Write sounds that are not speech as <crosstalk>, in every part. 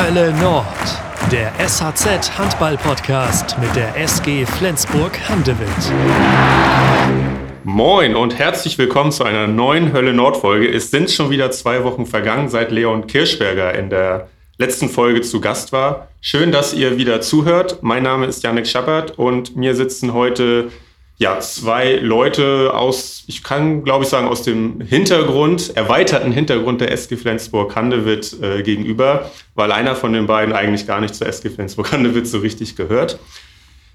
Hölle Nord, der SHZ Handball Podcast mit der SG Flensburg Handewitt. Moin und herzlich willkommen zu einer neuen Hölle Nord Folge. Es sind schon wieder zwei Wochen vergangen, seit Leon Kirschberger in der letzten Folge zu Gast war. Schön, dass ihr wieder zuhört. Mein Name ist Janik Schappert und mir sitzen heute ja, zwei Leute aus, ich kann glaube ich sagen, aus dem Hintergrund, erweiterten Hintergrund der SG Flensburg-Handewitt äh, gegenüber, weil einer von den beiden eigentlich gar nicht zur SG Flensburg-Handewitt so richtig gehört.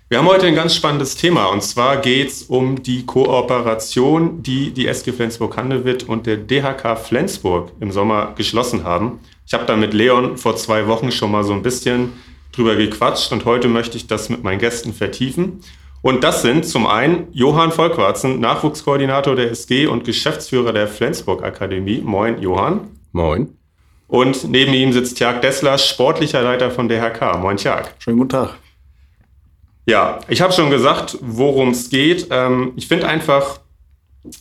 Wir haben heute ein ganz spannendes Thema und zwar geht es um die Kooperation, die die SG Flensburg-Handewitt und der DHK Flensburg im Sommer geschlossen haben. Ich habe da mit Leon vor zwei Wochen schon mal so ein bisschen drüber gequatscht und heute möchte ich das mit meinen Gästen vertiefen. Und das sind zum einen Johann Volkwarzen, Nachwuchskoordinator der SG und Geschäftsführer der Flensburg Akademie. Moin, Johann. Moin. Und neben ihm sitzt Tjag Dessler, sportlicher Leiter von DHK. Moin, Tjag. Schönen guten Tag. Ja, ich habe schon gesagt, worum es geht. Ähm, ich finde einfach,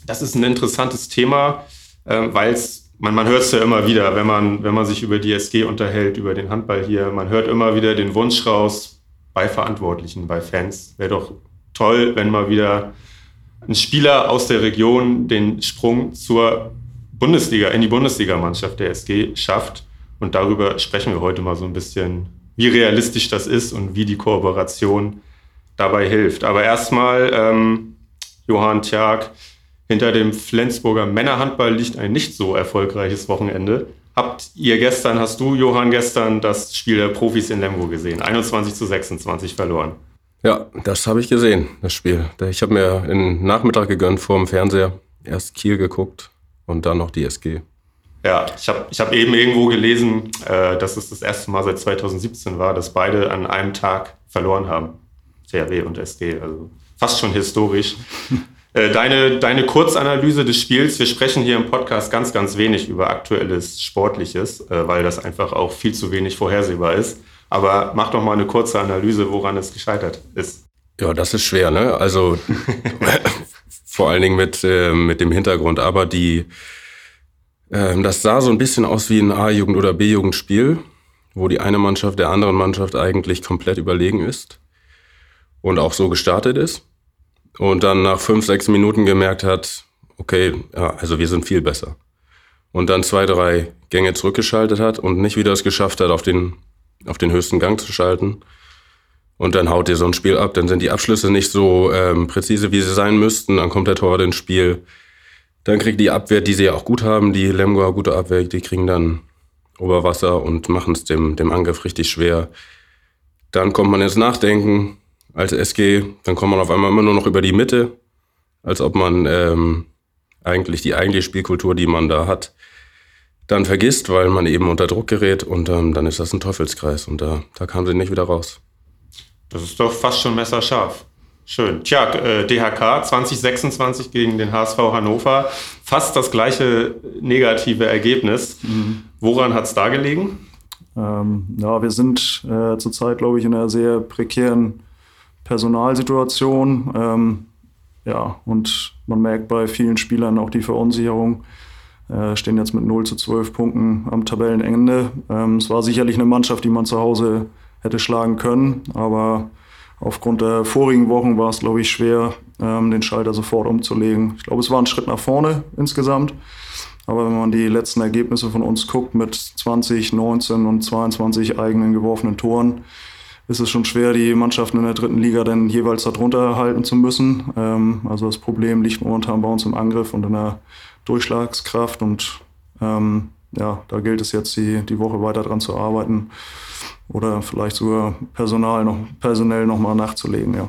das ist ein interessantes Thema, ähm, weil es, man, man hört es ja immer wieder, wenn man, wenn man sich über die SG unterhält, über den Handball hier, man hört immer wieder den Wunsch raus bei Verantwortlichen, bei Fans. Wäre doch toll, wenn mal wieder ein Spieler aus der Region den Sprung zur Bundesliga, in die Bundesligamannschaft der SG schafft. Und darüber sprechen wir heute mal so ein bisschen, wie realistisch das ist und wie die Kooperation dabei hilft. Aber erstmal, ähm, Johann Tjag, hinter dem Flensburger Männerhandball liegt ein nicht so erfolgreiches Wochenende. Habt ihr gestern, hast du, Johann, gestern das Spiel der Profis in Lemgo gesehen? 21 zu 26 verloren. Ja, das habe ich gesehen, das Spiel. Ich habe mir den Nachmittag gegönnt vor dem Fernseher. Erst Kiel geguckt und dann noch die SG. Ja, ich habe ich hab eben irgendwo gelesen, äh, dass es das erste Mal seit 2017 war, dass beide an einem Tag verloren haben. CRW und SG, also fast schon historisch. <laughs> äh, deine, deine Kurzanalyse des Spiels, wir sprechen hier im Podcast ganz, ganz wenig über aktuelles Sportliches, äh, weil das einfach auch viel zu wenig vorhersehbar ist. Aber mach doch mal eine kurze Analyse, woran es gescheitert ist. Ja, das ist schwer, ne? Also <laughs> vor allen Dingen mit, äh, mit dem Hintergrund. Aber die, äh, das sah so ein bisschen aus wie ein A-Jugend- oder B-Jugendspiel, wo die eine Mannschaft der anderen Mannschaft eigentlich komplett überlegen ist und auch so gestartet ist. Und dann nach fünf, sechs Minuten gemerkt hat, okay, ja, also wir sind viel besser. Und dann zwei, drei Gänge zurückgeschaltet hat und nicht wieder es geschafft hat, auf den auf den höchsten Gang zu schalten. Und dann haut ihr so ein Spiel ab. Dann sind die Abschlüsse nicht so ähm, präzise, wie sie sein müssten. Dann kommt der Tor ins Spiel. Dann kriegt die Abwehr, die sie ja auch gut haben, die Lemgo gute Abwehr, die kriegen dann Oberwasser und machen es dem, dem Angriff richtig schwer. Dann kommt man ins Nachdenken als SG. Dann kommt man auf einmal immer nur noch über die Mitte, als ob man ähm, eigentlich die eigentliche Spielkultur, die man da hat, dann vergisst, weil man eben unter Druck gerät und ähm, dann ist das ein Teufelskreis und da, da kam sie nicht wieder raus. Das ist doch fast schon messerscharf. Schön. Tja, äh, DHK 2026 gegen den HSV Hannover. Fast das gleiche negative Ergebnis. Mhm. Woran hat es da gelegen? Ähm, ja, wir sind äh, zurzeit, glaube ich, in einer sehr prekären Personalsituation. Ähm, ja, und man merkt bei vielen Spielern auch die Verunsicherung. Äh, stehen jetzt mit 0 zu 12 Punkten am Tabellenende. Ähm, es war sicherlich eine Mannschaft, die man zu Hause hätte schlagen können, aber aufgrund der vorigen Wochen war es, glaube ich, schwer, ähm, den Schalter sofort umzulegen. Ich glaube, es war ein Schritt nach vorne insgesamt. Aber wenn man die letzten Ergebnisse von uns guckt mit 20, 19 und 22 eigenen geworfenen Toren, ist es schon schwer, die Mannschaften in der dritten Liga dann jeweils darunter halten zu müssen. Ähm, also das Problem liegt momentan bei uns im Angriff und in der Durchschlagskraft und ähm, ja, da gilt es jetzt, die, die Woche weiter dran zu arbeiten oder vielleicht sogar Personal noch, personell nochmal nachzulegen, ja.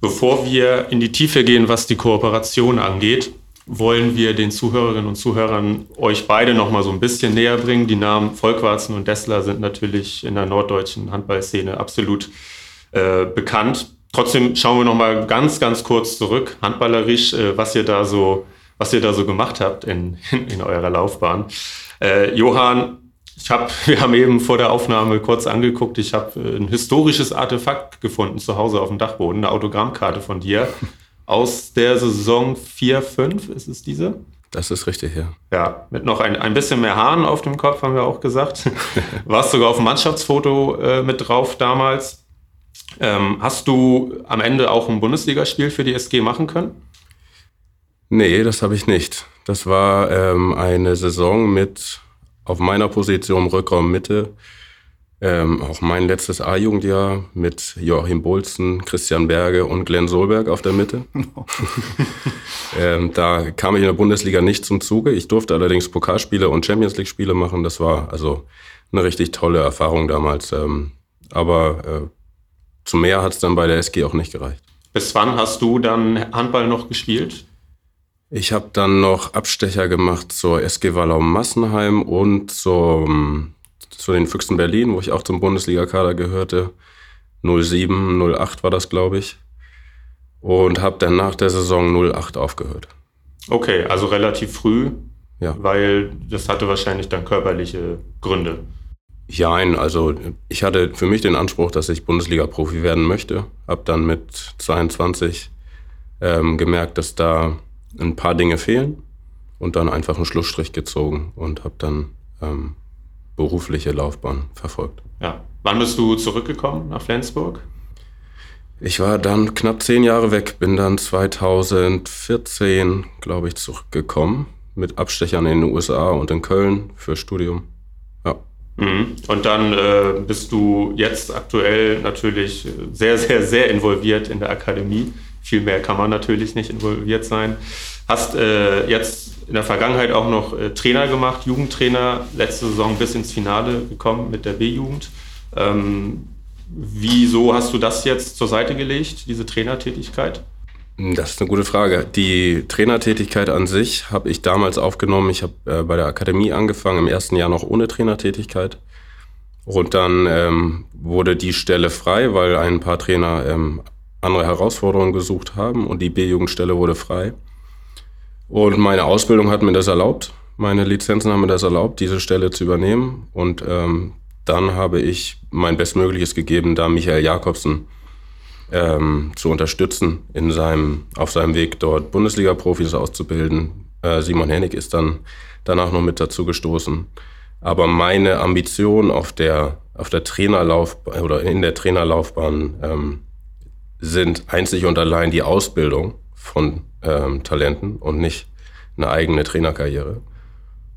Bevor wir in die Tiefe gehen, was die Kooperation angeht, wollen wir den Zuhörerinnen und Zuhörern euch beide nochmal so ein bisschen näher bringen. Die Namen Volkwarzen und Dessler sind natürlich in der norddeutschen Handballszene absolut äh, bekannt. Trotzdem schauen wir nochmal ganz, ganz kurz zurück, handballerisch, äh, was ihr da so was ihr da so gemacht habt in, in, in eurer Laufbahn. Äh, Johann, ich hab, <laughs> wir haben eben vor der Aufnahme kurz angeguckt, ich habe äh, ein historisches Artefakt gefunden zu Hause auf dem Dachboden, eine Autogrammkarte von dir <laughs> aus der Saison 4-5, ist es diese? Das ist richtig, ja. Ja, mit noch ein, ein bisschen mehr Haaren auf dem Kopf, haben wir auch gesagt. <laughs> Warst sogar auf dem Mannschaftsfoto äh, mit drauf damals. Ähm, hast du am Ende auch ein Bundesligaspiel für die SG machen können? Nee, das habe ich nicht. Das war ähm, eine Saison mit auf meiner Position Rückraum Mitte ähm, auch mein letztes A-Jugendjahr mit Joachim Bolzen, Christian Berge und Glenn Solberg auf der Mitte. <laughs> ähm, da kam ich in der Bundesliga nicht zum Zuge. Ich durfte allerdings Pokalspiele und Champions League-Spiele machen. Das war also eine richtig tolle Erfahrung damals. Ähm, aber äh, zu mehr hat es dann bei der SG auch nicht gereicht. Bis wann hast du dann Handball noch gespielt? Ich habe dann noch Abstecher gemacht zur SG Wallau Massenheim und zum zu den Füchsen Berlin, wo ich auch zum Bundesliga-Kader gehörte. 07, 08 war das, glaube ich. Und habe dann nach der Saison 08 aufgehört. Okay, also relativ früh, ja. weil das hatte wahrscheinlich dann körperliche Gründe. Ja, also ich hatte für mich den Anspruch, dass ich Bundesliga-Profi werden möchte. Habe dann mit 22 ähm, gemerkt, dass da ein paar Dinge fehlen und dann einfach einen Schlussstrich gezogen und habe dann ähm, berufliche Laufbahn verfolgt. Ja. Wann bist du zurückgekommen nach Flensburg? Ich war dann knapp zehn Jahre weg, bin dann 2014, glaube ich, zurückgekommen mit Abstechern in den USA und in Köln für Studium. Ja. Mhm. Und dann äh, bist du jetzt aktuell natürlich sehr, sehr, sehr involviert in der Akademie. Viel mehr kann man natürlich nicht involviert sein. Hast äh, jetzt in der Vergangenheit auch noch äh, Trainer gemacht, Jugendtrainer, letzte Saison bis ins Finale gekommen mit der B-Jugend. Ähm, wieso hast du das jetzt zur Seite gelegt, diese Trainertätigkeit? Das ist eine gute Frage. Die Trainertätigkeit an sich habe ich damals aufgenommen. Ich habe äh, bei der Akademie angefangen, im ersten Jahr noch ohne Trainertätigkeit. Und dann ähm, wurde die Stelle frei, weil ein paar Trainer ähm, andere Herausforderungen gesucht haben und die B-Jugendstelle wurde frei. Und meine Ausbildung hat mir das erlaubt. Meine Lizenzen haben mir das erlaubt, diese Stelle zu übernehmen. Und ähm, dann habe ich mein Bestmögliches gegeben, da Michael Jakobsen ähm, zu unterstützen in seinem, auf seinem Weg dort Bundesliga-Profis auszubilden. Äh, Simon Hennig ist dann danach noch mit dazu gestoßen. Aber meine Ambition auf der, auf der Trainerlaufbahn oder in der Trainerlaufbahn ähm, sind einzig und allein die Ausbildung von ähm, Talenten und nicht eine eigene Trainerkarriere.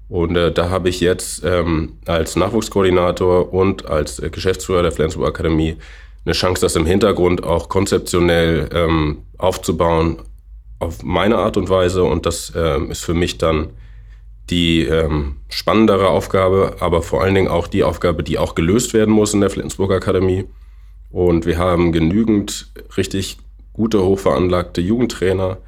Und äh, da habe ich jetzt ähm, als Nachwuchskoordinator und als äh, Geschäftsführer der Flensburg Akademie eine Chance, das im Hintergrund auch konzeptionell ähm, aufzubauen auf meine Art und Weise. Und das ähm, ist für mich dann die ähm, spannendere Aufgabe, aber vor allen Dingen auch die Aufgabe, die auch gelöst werden muss in der Flensburg Akademie. Und wir haben genügend richtig gute, hochveranlagte Jugendtrainer,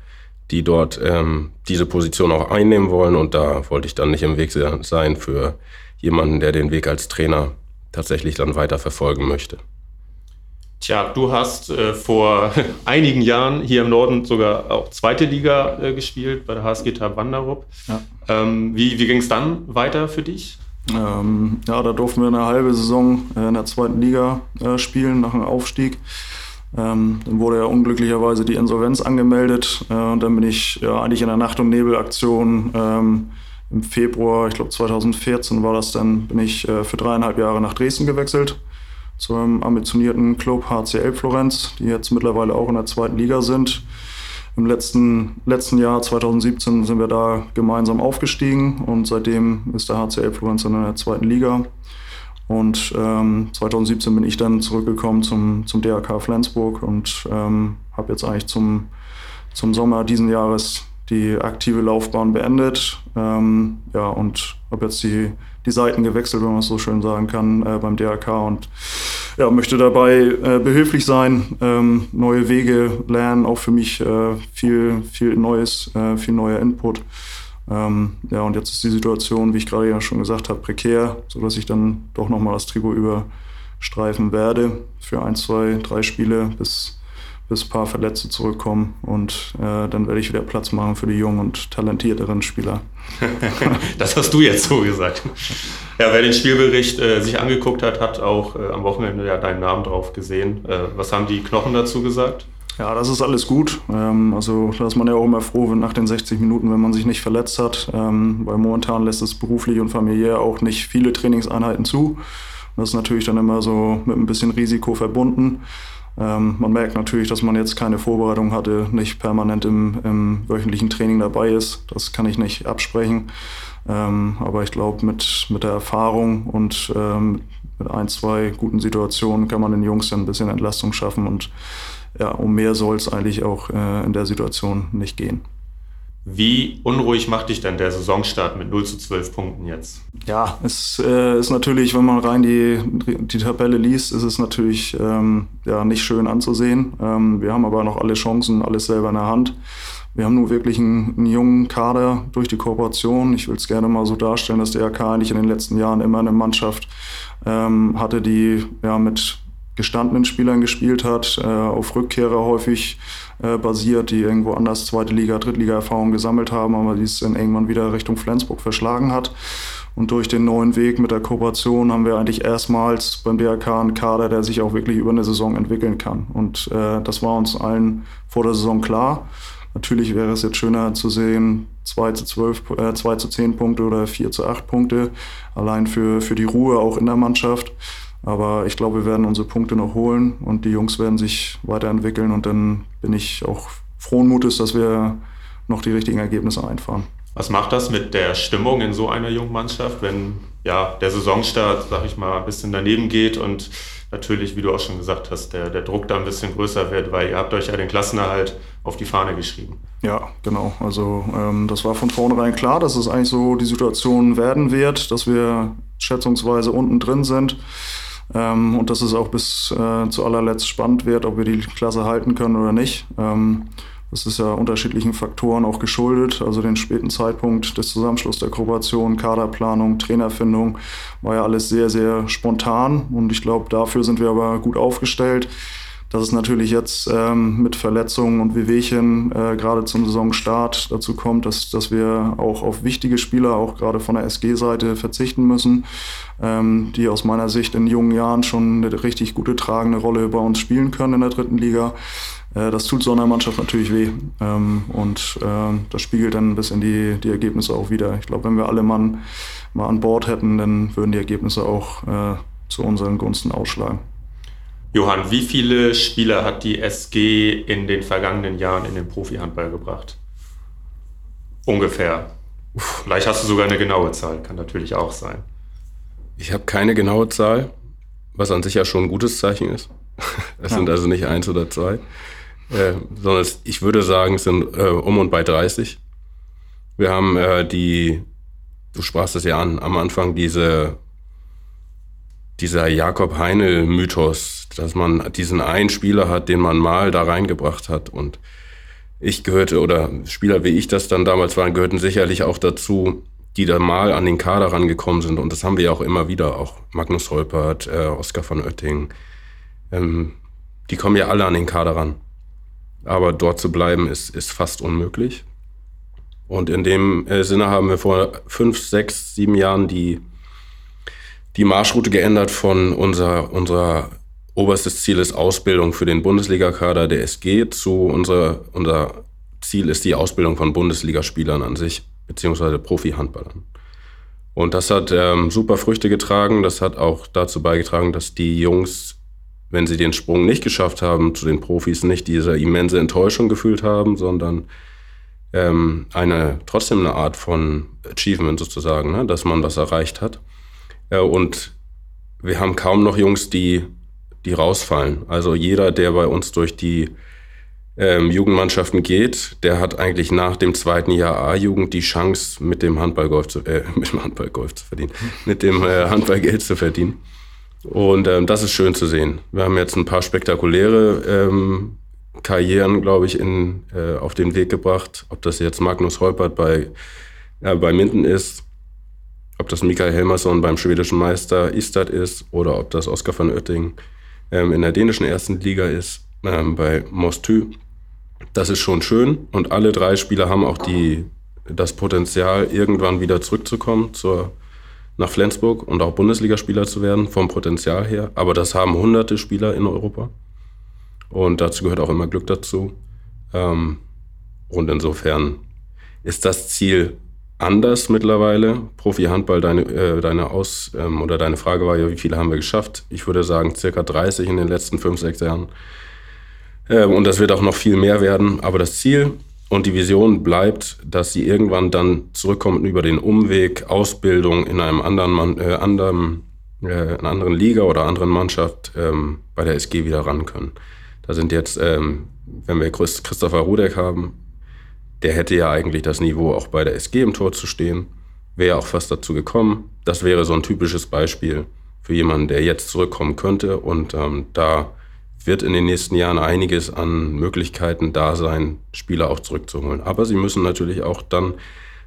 die dort ähm, diese Position auch einnehmen wollen. Und da wollte ich dann nicht im Weg sein für jemanden, der den Weg als Trainer tatsächlich dann weiter verfolgen möchte. Tja, du hast äh, vor <laughs> einigen Jahren hier im Norden sogar auch zweite Liga äh, gespielt bei der HSG Tab Wanderup. Ja. Ähm, wie wie ging es dann weiter für dich? Ähm, ja, da durften wir eine halbe Saison äh, in der zweiten Liga äh, spielen nach einem Aufstieg. Ähm, dann wurde ja unglücklicherweise die Insolvenz angemeldet äh, und dann bin ich ja, eigentlich in der Nacht- und Nebelaktion ähm, im Februar, ich glaube 2014 war das dann, bin ich äh, für dreieinhalb Jahre nach Dresden gewechselt zu einem ambitionierten Club HCL Florenz, die jetzt mittlerweile auch in der zweiten Liga sind. Im letzten, letzten Jahr, 2017, sind wir da gemeinsam aufgestiegen und seitdem ist der HCL Florenz in der zweiten Liga. Und ähm, 2017 bin ich dann zurückgekommen zum, zum DRK Flensburg und ähm, habe jetzt eigentlich zum, zum Sommer diesen Jahres die aktive Laufbahn beendet. Ähm, ja, und habe jetzt die, die Seiten gewechselt, wenn man es so schön sagen kann, äh, beim DRK und ja, möchte dabei äh, behilflich sein, ähm, neue Wege lernen, auch für mich äh, viel, viel Neues, äh, viel neuer Input. Ähm, ja, und jetzt ist die Situation, wie ich gerade ja schon gesagt habe, prekär, sodass ich dann doch nochmal das Trikot überstreifen werde für ein, zwei, drei Spiele, bis, bis ein paar Verletzte zurückkommen. Und äh, dann werde ich wieder Platz machen für die jungen und talentierteren Spieler. <laughs> das hast du jetzt so gesagt. Ja, wer den Spielbericht äh, sich angeguckt hat, hat auch äh, am Wochenende ja deinen Namen drauf gesehen. Äh, was haben die Knochen dazu gesagt? Ja, das ist alles gut. Ähm, also da ist man ja auch immer froh, wenn nach den 60 Minuten, wenn man sich nicht verletzt hat. Ähm, weil momentan lässt es beruflich und familiär auch nicht viele Trainingseinheiten zu. Das ist natürlich dann immer so mit ein bisschen Risiko verbunden. Ähm, man merkt natürlich, dass man jetzt keine Vorbereitung hatte, nicht permanent im, im wöchentlichen Training dabei ist. Das kann ich nicht absprechen. Ähm, aber ich glaube, mit, mit der Erfahrung und ähm, mit ein, zwei guten Situationen kann man den Jungs dann ein bisschen Entlastung schaffen und ja, um mehr soll es eigentlich auch äh, in der Situation nicht gehen. Wie unruhig macht dich denn der Saisonstart mit 0 zu 12 Punkten jetzt? Ja, es äh, ist natürlich, wenn man rein die, die Tabelle liest, ist es natürlich ähm, ja, nicht schön anzusehen. Ähm, wir haben aber noch alle Chancen, alles selber in der Hand. Wir haben nur wirklich einen, einen jungen Kader durch die Kooperation. Ich will es gerne mal so darstellen, dass der RK eigentlich in den letzten Jahren immer eine Mannschaft ähm, hatte, die ja mit gestandenen Spielern gespielt hat, äh, auf Rückkehrer häufig äh, basiert, die irgendwo anders zweite Liga, Drittliga-Erfahrung gesammelt haben, aber die es dann irgendwann wieder Richtung Flensburg verschlagen hat. Und durch den neuen Weg mit der Kooperation haben wir eigentlich erstmals beim DRK einen Kader, der sich auch wirklich über eine Saison entwickeln kann. Und äh, das war uns allen vor der Saison klar. Natürlich wäre es jetzt schöner zu sehen, 2 zu, 12, äh, 2 zu 10 Punkte oder 4 zu 8 Punkte, allein für, für die Ruhe auch in der Mannschaft. Aber ich glaube, wir werden unsere Punkte noch holen und die Jungs werden sich weiterentwickeln und dann bin ich auch frohen Mutes, dass wir noch die richtigen Ergebnisse einfahren. Was macht das mit der Stimmung in so einer jungen Mannschaft, wenn ja der Saisonstart, sag ich mal, ein bisschen daneben geht und natürlich, wie du auch schon gesagt hast, der, der Druck da ein bisschen größer wird, weil ihr habt euch ja den Klassenerhalt auf die Fahne geschrieben. Ja, genau. Also ähm, das war von vornherein klar, dass es eigentlich so die Situation werden wird, dass wir schätzungsweise unten drin sind. Ähm, und dass es auch bis äh, zu allerletzt spannend wird, ob wir die Klasse halten können oder nicht. Ähm, das ist ja unterschiedlichen Faktoren auch geschuldet. Also den späten Zeitpunkt des Zusammenschlusses der Kooperation, Kaderplanung, Trainerfindung war ja alles sehr, sehr spontan. Und ich glaube, dafür sind wir aber gut aufgestellt dass es natürlich jetzt ähm, mit Verletzungen und Wehwehchen äh, gerade zum Saisonstart dazu kommt, dass, dass wir auch auf wichtige Spieler, auch gerade von der SG-Seite, verzichten müssen, ähm, die aus meiner Sicht in jungen Jahren schon eine richtig gute tragende Rolle bei uns spielen können in der dritten Liga. Äh, das tut so einer Mannschaft natürlich weh ähm, und äh, das spiegelt dann ein bisschen die, die Ergebnisse auch wieder. Ich glaube, wenn wir alle Mann mal an Bord hätten, dann würden die Ergebnisse auch äh, zu unseren Gunsten ausschlagen. Johann, wie viele Spieler hat die SG in den vergangenen Jahren in den Profi-Handball gebracht? Ungefähr. Vielleicht hast du sogar eine genaue Zahl, kann natürlich auch sein. Ich habe keine genaue Zahl, was an sich ja schon ein gutes Zeichen ist. <laughs> Es ja. sind also nicht eins oder zwei, äh, sondern ich würde sagen, es sind äh, um und bei 30. Wir haben äh, die, du sprachst es ja an, am Anfang diese dieser Jakob Heinel-Mythos, dass man diesen einen Spieler hat, den man mal da reingebracht hat. Und ich gehörte, oder Spieler wie ich das dann damals waren, gehörten sicherlich auch dazu, die da mal an den Kader rangekommen sind. Und das haben wir ja auch immer wieder, auch Magnus Holpert, äh, Oskar von Oetting. Ähm, die kommen ja alle an den Kader ran. Aber dort zu bleiben ist, ist fast unmöglich. Und in dem äh, Sinne haben wir vor fünf, sechs, sieben Jahren die die Marschroute geändert von unser, unser oberstes Ziel ist Ausbildung für den Bundesligakader der SG zu unser, unser Ziel ist die Ausbildung von Bundesligaspielern an sich, beziehungsweise Profi-Handballern. Und das hat ähm, super Früchte getragen. Das hat auch dazu beigetragen, dass die Jungs, wenn sie den Sprung nicht geschafft haben zu den Profis, nicht diese immense Enttäuschung gefühlt haben, sondern ähm, eine trotzdem eine Art von Achievement sozusagen, ne? dass man was erreicht hat. Ja, und wir haben kaum noch Jungs, die, die rausfallen. Also jeder, der bei uns durch die ähm, Jugendmannschaften geht, der hat eigentlich nach dem zweiten Jahr A-Jugend die Chance, mit dem Handballgolf zu, äh, <laughs> mit dem Handballgolf zu verdienen, mit dem äh, Handballgeld zu verdienen. Und ähm, das ist schön zu sehen. Wir haben jetzt ein paar spektakuläre ähm, Karrieren, glaube ich, in, äh, auf den Weg gebracht. Ob das jetzt Magnus Holpert bei, äh, bei Minden ist, ob das Mikael Helmersson beim schwedischen Meister Istad ist oder ob das Oskar van Oetting ähm, in der dänischen ersten Liga ist, ähm, bei Mostü. Das ist schon schön und alle drei Spieler haben auch die, das Potenzial, irgendwann wieder zurückzukommen zur, nach Flensburg und auch Bundesligaspieler zu werden, vom Potenzial her. Aber das haben hunderte Spieler in Europa. Und dazu gehört auch immer Glück dazu. Ähm, und insofern ist das Ziel anders mittlerweile. Profi-Handball, deine, äh, deine Aus- ähm, oder deine Frage war ja, wie viele haben wir geschafft? Ich würde sagen, circa 30 in den letzten fünf, sechs Jahren. Ähm, und das wird auch noch viel mehr werden. Aber das Ziel und die Vision bleibt, dass sie irgendwann dann zurückkommen über den Umweg Ausbildung in einem anderen, äh, anderen, äh, einer anderen Liga oder anderen Mannschaft ähm, bei der SG wieder ran können. Da sind jetzt, ähm, wenn wir Christopher Rudek haben, der hätte ja eigentlich das Niveau, auch bei der SG im Tor zu stehen. Wäre auch fast dazu gekommen. Das wäre so ein typisches Beispiel für jemanden, der jetzt zurückkommen könnte. Und ähm, da wird in den nächsten Jahren einiges an Möglichkeiten da sein, Spieler auch zurückzuholen. Aber sie müssen natürlich auch dann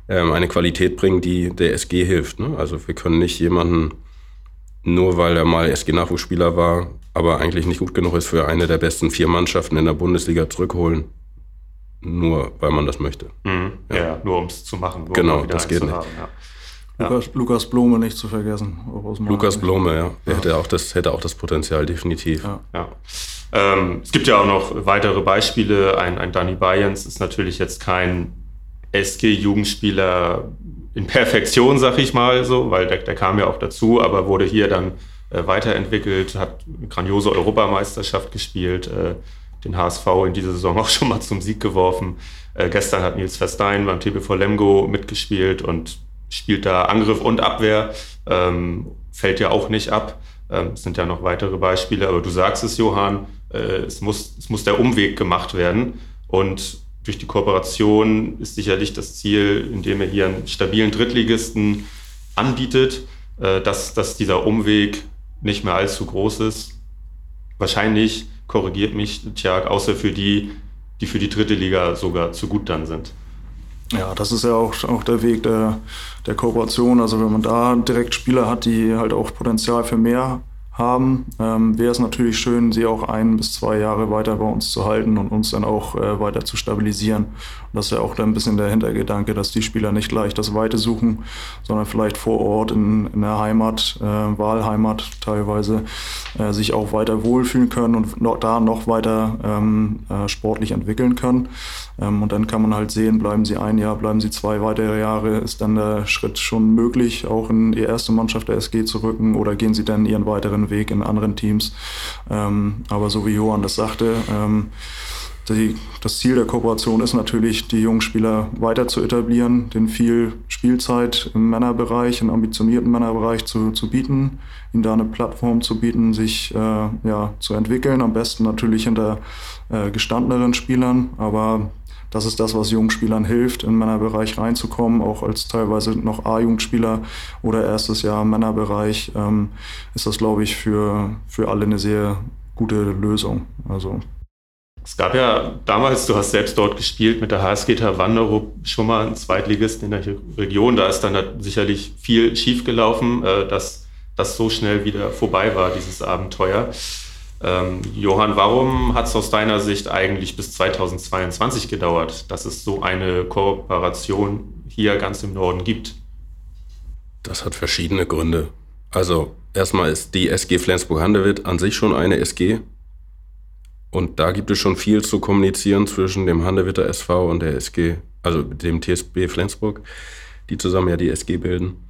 ähm, eine Qualität bringen, die der SG hilft. Ne? Also wir können nicht jemanden, nur weil er mal SG-Nachwuchsspieler war, aber eigentlich nicht gut genug ist für eine der besten vier Mannschaften in der Bundesliga zurückholen nur weil man das möchte. Mhm. Ja. ja. nur um es zu machen. Genau, das geht nicht. Haben, ja. Lukas, Lukas, Blome nicht zu vergessen. Lukas Blome, ja. Der hätte, auch das, hätte auch das Potenzial, definitiv. Ja. Ähm, es gibt ja auch noch weitere Beispiele. Ein, ein Danny Bayens ist natürlich jetzt kein SG-Jugendspieler in Perfektion, sag ich mal so, weil der, der kam ja auch dazu, aber wurde hier dann äh, weiterentwickelt, hat eine grandiose Europameisterschaft gespielt, äh, den HSV in dieser Saison auch schon mal zum Sieg geworfen. Äh, gestern hat Nils Verstein beim TBV Lemgo mitgespielt und spielt da Angriff und Abwehr, ähm, fällt ja auch nicht ab. Ähm, es sind ja noch weitere Beispiele, aber du sagst es, Johann, äh, es, muss, es muss der Umweg gemacht werden. Und durch die Kooperation ist sicherlich das Ziel, indem er hier einen stabilen Drittligisten anbietet, äh, dass, dass dieser Umweg nicht mehr allzu groß ist. Wahrscheinlich korrigiert mich, Tjag, außer für die, die für die dritte Liga sogar zu gut dann sind. Ja, das ist ja auch, auch der Weg der, der Kooperation. Also wenn man da direkt Spieler hat, die halt auch Potenzial für mehr haben, ähm, wäre es natürlich schön, sie auch ein bis zwei Jahre weiter bei uns zu halten und uns dann auch äh, weiter zu stabilisieren. Das ist ja auch ein bisschen der Hintergedanke, dass die Spieler nicht gleich das Weite suchen, sondern vielleicht vor Ort in, in der Heimat, äh, Wahlheimat teilweise, äh, sich auch weiter wohlfühlen können und noch, da noch weiter ähm, äh, sportlich entwickeln können. Ähm, und dann kann man halt sehen, bleiben sie ein Jahr, bleiben sie zwei weitere Jahre, ist dann der Schritt schon möglich, auch in die erste Mannschaft der SG zu rücken oder gehen sie dann ihren weiteren Weg in anderen Teams. Ähm, aber so wie Johann das sagte, ähm, die, das Ziel der Kooperation ist natürlich, die jungen Spieler weiter zu etablieren, den viel Spielzeit im Männerbereich, im ambitionierten Männerbereich zu, zu bieten, ihnen da eine Plattform zu bieten, sich äh, ja, zu entwickeln. Am besten natürlich hinter äh, gestandeneren Spielern, aber das ist das, was jungen Spielern hilft, in Männerbereich reinzukommen, auch als teilweise noch A-Jugendspieler oder erstes Jahr im Männerbereich, ähm, ist das, glaube ich, für, für alle eine sehr gute Lösung. Also es gab ja damals, du hast selbst dort gespielt mit der HSG Wanderup, schon mal einen Zweitligisten in der Region. Da ist dann sicherlich viel schiefgelaufen, äh, dass das so schnell wieder vorbei war, dieses Abenteuer. Ähm, Johann, warum hat es aus deiner Sicht eigentlich bis 2022 gedauert, dass es so eine Kooperation hier ganz im Norden gibt? Das hat verschiedene Gründe. Also erstmal ist die SG Flensburg-Handewitt an sich schon eine SG. Und da gibt es schon viel zu kommunizieren zwischen dem Handewitter SV und der SG, also dem TSB Flensburg, die zusammen ja die SG bilden.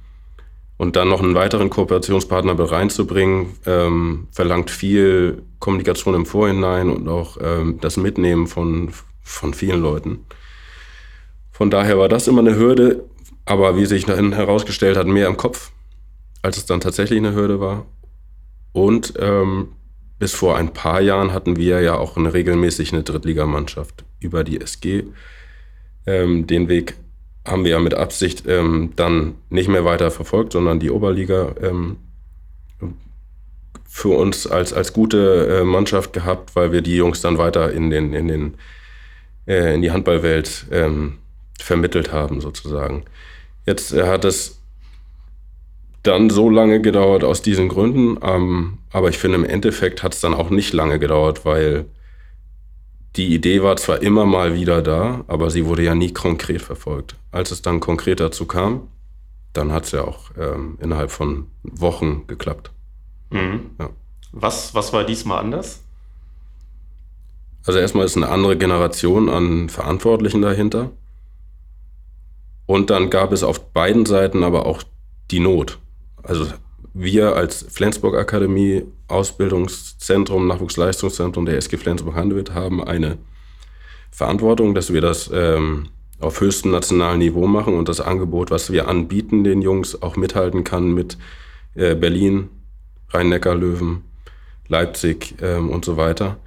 Und dann noch einen weiteren Kooperationspartner reinzubringen, ähm, verlangt viel Kommunikation im Vorhinein und auch ähm, das Mitnehmen von, von vielen Leuten. Von daher war das immer eine Hürde, aber wie sich dann herausgestellt hat, mehr im Kopf, als es dann tatsächlich eine Hürde war. Und ähm, bis vor ein paar Jahren hatten wir ja auch eine regelmäßig eine Drittligamannschaft über die SG. Ähm, den Weg haben wir ja mit Absicht ähm, dann nicht mehr weiter verfolgt, sondern die Oberliga ähm, für uns als, als gute äh, Mannschaft gehabt, weil wir die Jungs dann weiter in, den, in, den, äh, in die Handballwelt ähm, vermittelt haben, sozusagen. Jetzt äh, hat es dann so lange gedauert aus diesen Gründen, ähm, aber ich finde im Endeffekt hat es dann auch nicht lange gedauert, weil die Idee war zwar immer mal wieder da, aber sie wurde ja nie konkret verfolgt. Als es dann konkret dazu kam, dann hat es ja auch ähm, innerhalb von Wochen geklappt. Mhm. Ja. Was, was war diesmal anders? Also erstmal ist eine andere Generation an Verantwortlichen dahinter. Und dann gab es auf beiden Seiten aber auch die Not. Also wir als Flensburg Akademie, Ausbildungszentrum, Nachwuchsleistungszentrum der SG Flensburg-Handewitt haben eine Verantwortung, dass wir das ähm, auf höchstem nationalen Niveau machen und das Angebot, was wir anbieten, den Jungs auch mithalten kann mit äh, Berlin, Rhein-Neckar-Löwen, Leipzig ähm, und so weiter.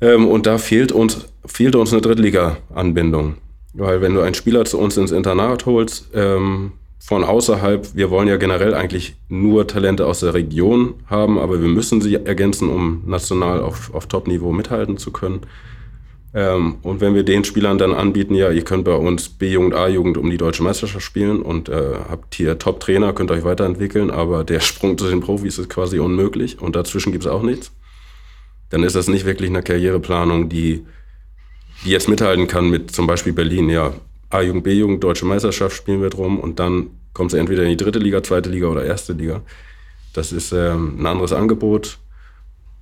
Ähm, und da fehlt uns, fehlt uns eine Drittliga-Anbindung. Weil wenn du einen Spieler zu uns ins Internat holst, ähm, von außerhalb, wir wollen ja generell eigentlich nur Talente aus der Region haben, aber wir müssen sie ergänzen, um national auf, auf Top-Niveau mithalten zu können. Ähm, und wenn wir den Spielern dann anbieten, ja, ihr könnt bei uns B-Jugend, A-Jugend um die deutsche Meisterschaft spielen und äh, habt hier Top-Trainer, könnt euch weiterentwickeln, aber der <laughs> Sprung zu den Profis ist quasi unmöglich und dazwischen gibt es auch nichts, dann ist das nicht wirklich eine Karriereplanung, die, die jetzt mithalten kann mit zum Beispiel Berlin. Ja, A-Jugend, B-Jugend, deutsche Meisterschaft spielen wir drum und dann kommt sie entweder in die dritte Liga, zweite Liga oder erste Liga. Das ist ähm, ein anderes Angebot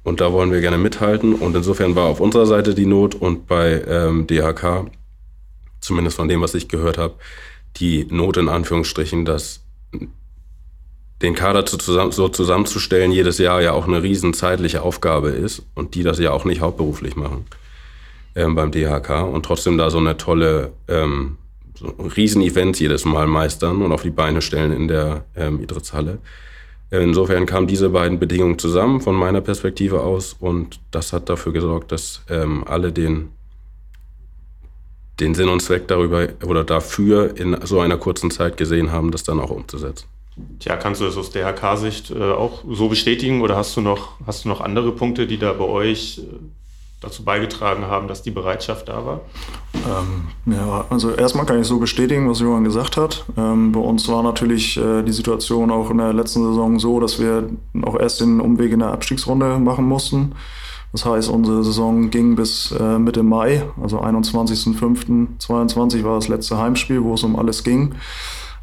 und da wollen wir gerne mithalten. Und insofern war auf unserer Seite die Not und bei ähm, DHK, zumindest von dem, was ich gehört habe, die Not in Anführungsstrichen, dass den Kader zu, zusammen, so zusammenzustellen jedes Jahr ja auch eine riesen zeitliche Aufgabe ist und die das ja auch nicht hauptberuflich machen ähm, beim DHK und trotzdem da so eine tolle ähm, so riesen Events jedes Mal meistern und auf die Beine stellen in der ähm, Idritzhalle. Insofern kamen diese beiden Bedingungen zusammen von meiner Perspektive aus und das hat dafür gesorgt, dass ähm, alle den, den Sinn und Zweck darüber oder dafür in so einer kurzen Zeit gesehen haben, das dann auch umzusetzen. Tja, kannst du das aus DHK-Sicht äh, auch so bestätigen oder hast du, noch, hast du noch andere Punkte, die da bei euch äh, dazu beigetragen haben, dass die Bereitschaft da war? Ähm, ja, also erstmal kann ich so bestätigen, was Johann gesagt hat. Ähm, bei uns war natürlich äh, die Situation auch in der letzten Saison so, dass wir auch erst den Umweg in der Abstiegsrunde machen mussten. Das heißt, unsere Saison ging bis äh, Mitte Mai, also 21.05.22 war das letzte Heimspiel, wo es um alles ging.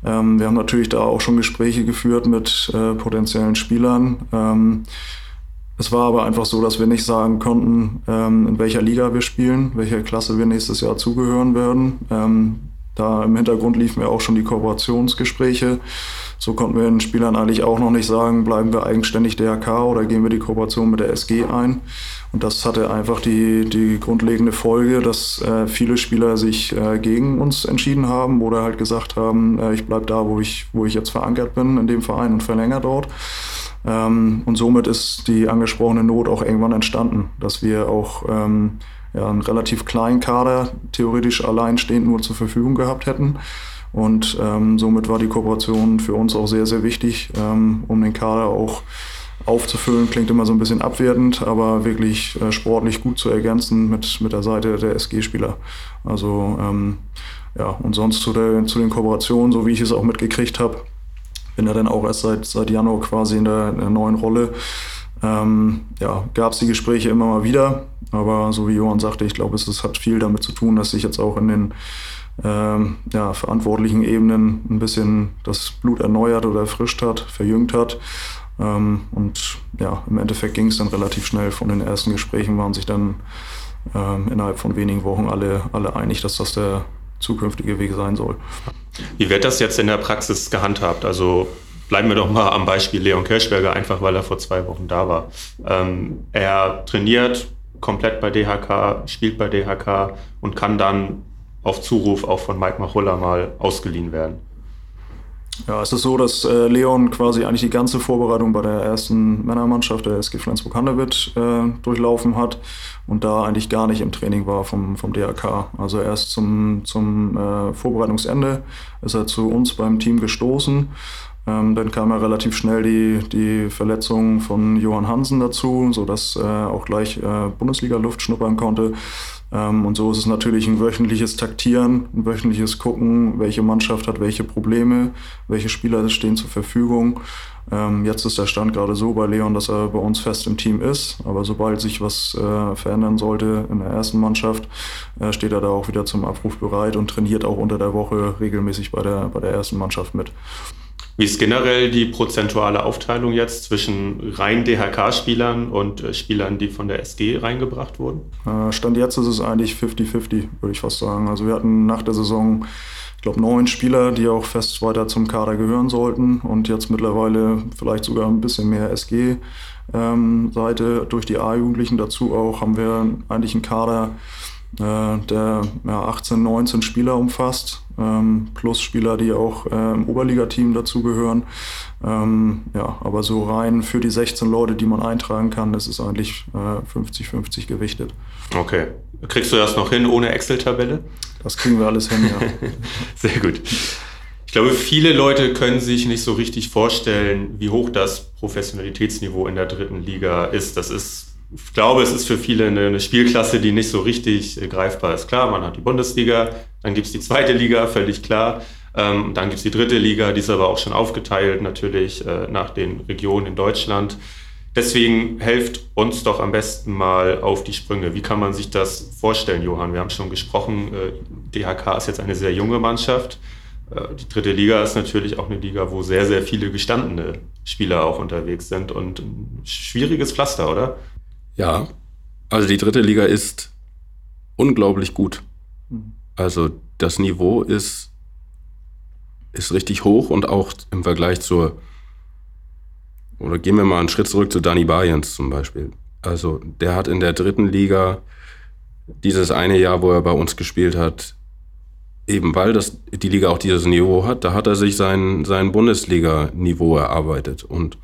Ähm, wir haben natürlich da auch schon Gespräche geführt mit äh, potenziellen Spielern. Es war aber einfach so, dass wir nicht sagen konnten, ähm, in welcher Liga wir spielen, welcher Klasse wir nächstes Jahr zugehören werden. Ähm, da im Hintergrund liefen ja auch schon die Kooperationsgespräche. So konnten wir den Spielern eigentlich auch noch nicht sagen, bleiben wir eigenständig DRK oder gehen wir die Kooperation mit der SG ein. Und das hatte einfach die, die grundlegende Folge, dass äh, viele Spieler sich äh, gegen uns entschieden haben oder halt gesagt haben, äh, ich bleibe da, wo ich, wo ich jetzt verankert bin, in dem Verein und verlängere dort. Ähm, und somit ist die angesprochene Not auch irgendwann entstanden, dass wir auch ähm, ja, einen relativ kleinen Kader theoretisch alleinstehend nur zur Verfügung gehabt hätten. Und ähm, somit war die Kooperation für uns auch sehr, sehr wichtig, ähm, um den Kader auch aufzufüllen. Klingt immer so ein bisschen abwertend, aber wirklich äh, sportlich gut zu ergänzen mit, mit der Seite der SG-Spieler. Also ähm, ja, und sonst zu, der, zu den Kooperationen, so wie ich es auch mitgekriegt habe, bin ja dann auch erst seit, seit Januar quasi in der, in der neuen Rolle. Ähm, ja, gab es die Gespräche immer mal wieder, aber so wie Johann sagte, ich glaube, es, es hat viel damit zu tun, dass sich jetzt auch in den ähm, ja, verantwortlichen Ebenen ein bisschen das Blut erneuert oder erfrischt hat, verjüngt hat. Ähm, und ja, im Endeffekt ging es dann relativ schnell. Von den ersten Gesprächen waren sich dann ähm, innerhalb von wenigen Wochen alle, alle einig, dass das der zukünftige Weg sein soll. Wie wird das jetzt in der Praxis gehandhabt? Also bleiben wir doch mal am Beispiel Leon Kirschberger, einfach weil er vor zwei Wochen da war. Ähm, er trainiert komplett bei DHK, spielt bei DHK und kann dann auf Zuruf auch von Mike Machulla mal ausgeliehen werden. Ja, es ist so, dass äh, Leon quasi eigentlich die ganze Vorbereitung bei der ersten Männermannschaft der SG Flensburg-Handewitt äh, durchlaufen hat und da eigentlich gar nicht im Training war vom, vom DRK. Also erst zum, zum äh, Vorbereitungsende ist er zu uns beim Team gestoßen. Ähm, dann kam ja relativ schnell die, die Verletzung von Johann Hansen dazu, sodass er auch gleich äh, Bundesliga-Luft schnuppern konnte. Ähm, und so ist es natürlich ein wöchentliches Taktieren, ein wöchentliches Gucken, welche Mannschaft hat welche Probleme, welche Spieler stehen zur Verfügung. Ähm, jetzt ist der Stand gerade so bei Leon, dass er bei uns fest im Team ist. Aber sobald sich was äh, verändern sollte in der ersten Mannschaft, äh, steht er da auch wieder zum Abruf bereit und trainiert auch unter der Woche regelmäßig bei der, bei der ersten Mannschaft mit. Wie ist generell die prozentuale Aufteilung jetzt zwischen rein DHK-Spielern und äh, Spielern, die von der SG reingebracht wurden? Äh, Stand jetzt ist es eigentlich 50-50, würde ich fast sagen. Also wir hatten nach der Saison, ich glaube, neun Spieler, die auch fest weiter zum Kader gehören sollten und jetzt mittlerweile vielleicht sogar ein bisschen mehr SG. Ähm, Seite durch die A-Jugendlichen dazu auch haben wir eigentlich einen Kader, der ja, 18, 19 Spieler umfasst, ähm, plus Spieler, die auch äh, im Oberligateam dazugehören. Ähm, ja, aber so rein für die 16 Leute, die man eintragen kann, ist es eigentlich 50-50 äh, gewichtet. Okay. Kriegst du das noch hin ohne Excel-Tabelle? Das kriegen wir alles hin, ja. <laughs> Sehr gut. Ich glaube, viele Leute können sich nicht so richtig vorstellen, wie hoch das Professionalitätsniveau in der dritten Liga ist. Das ist ich glaube, es ist für viele eine, eine Spielklasse, die nicht so richtig äh, greifbar ist. Klar, man hat die Bundesliga, dann gibt es die zweite Liga, völlig klar. Ähm, dann gibt es die dritte Liga, die ist aber auch schon aufgeteilt natürlich äh, nach den Regionen in Deutschland. Deswegen helft uns doch am besten mal auf die Sprünge. Wie kann man sich das vorstellen, Johann? Wir haben schon gesprochen, äh, DHK ist jetzt eine sehr junge Mannschaft. Äh, die dritte Liga ist natürlich auch eine Liga, wo sehr, sehr viele gestandene Spieler auch unterwegs sind und ein schwieriges Pflaster, oder? Ja, also die dritte Liga ist unglaublich gut. Mhm. Also das Niveau ist, ist richtig hoch und auch im Vergleich zur, oder gehen wir mal einen Schritt zurück zu Danny Bayens zum Beispiel. Also der hat in der dritten Liga dieses eine Jahr, wo er bei uns gespielt hat, eben weil das, die Liga auch dieses Niveau hat, da hat er sich sein, sein Bundesliga-Niveau erarbeitet. Und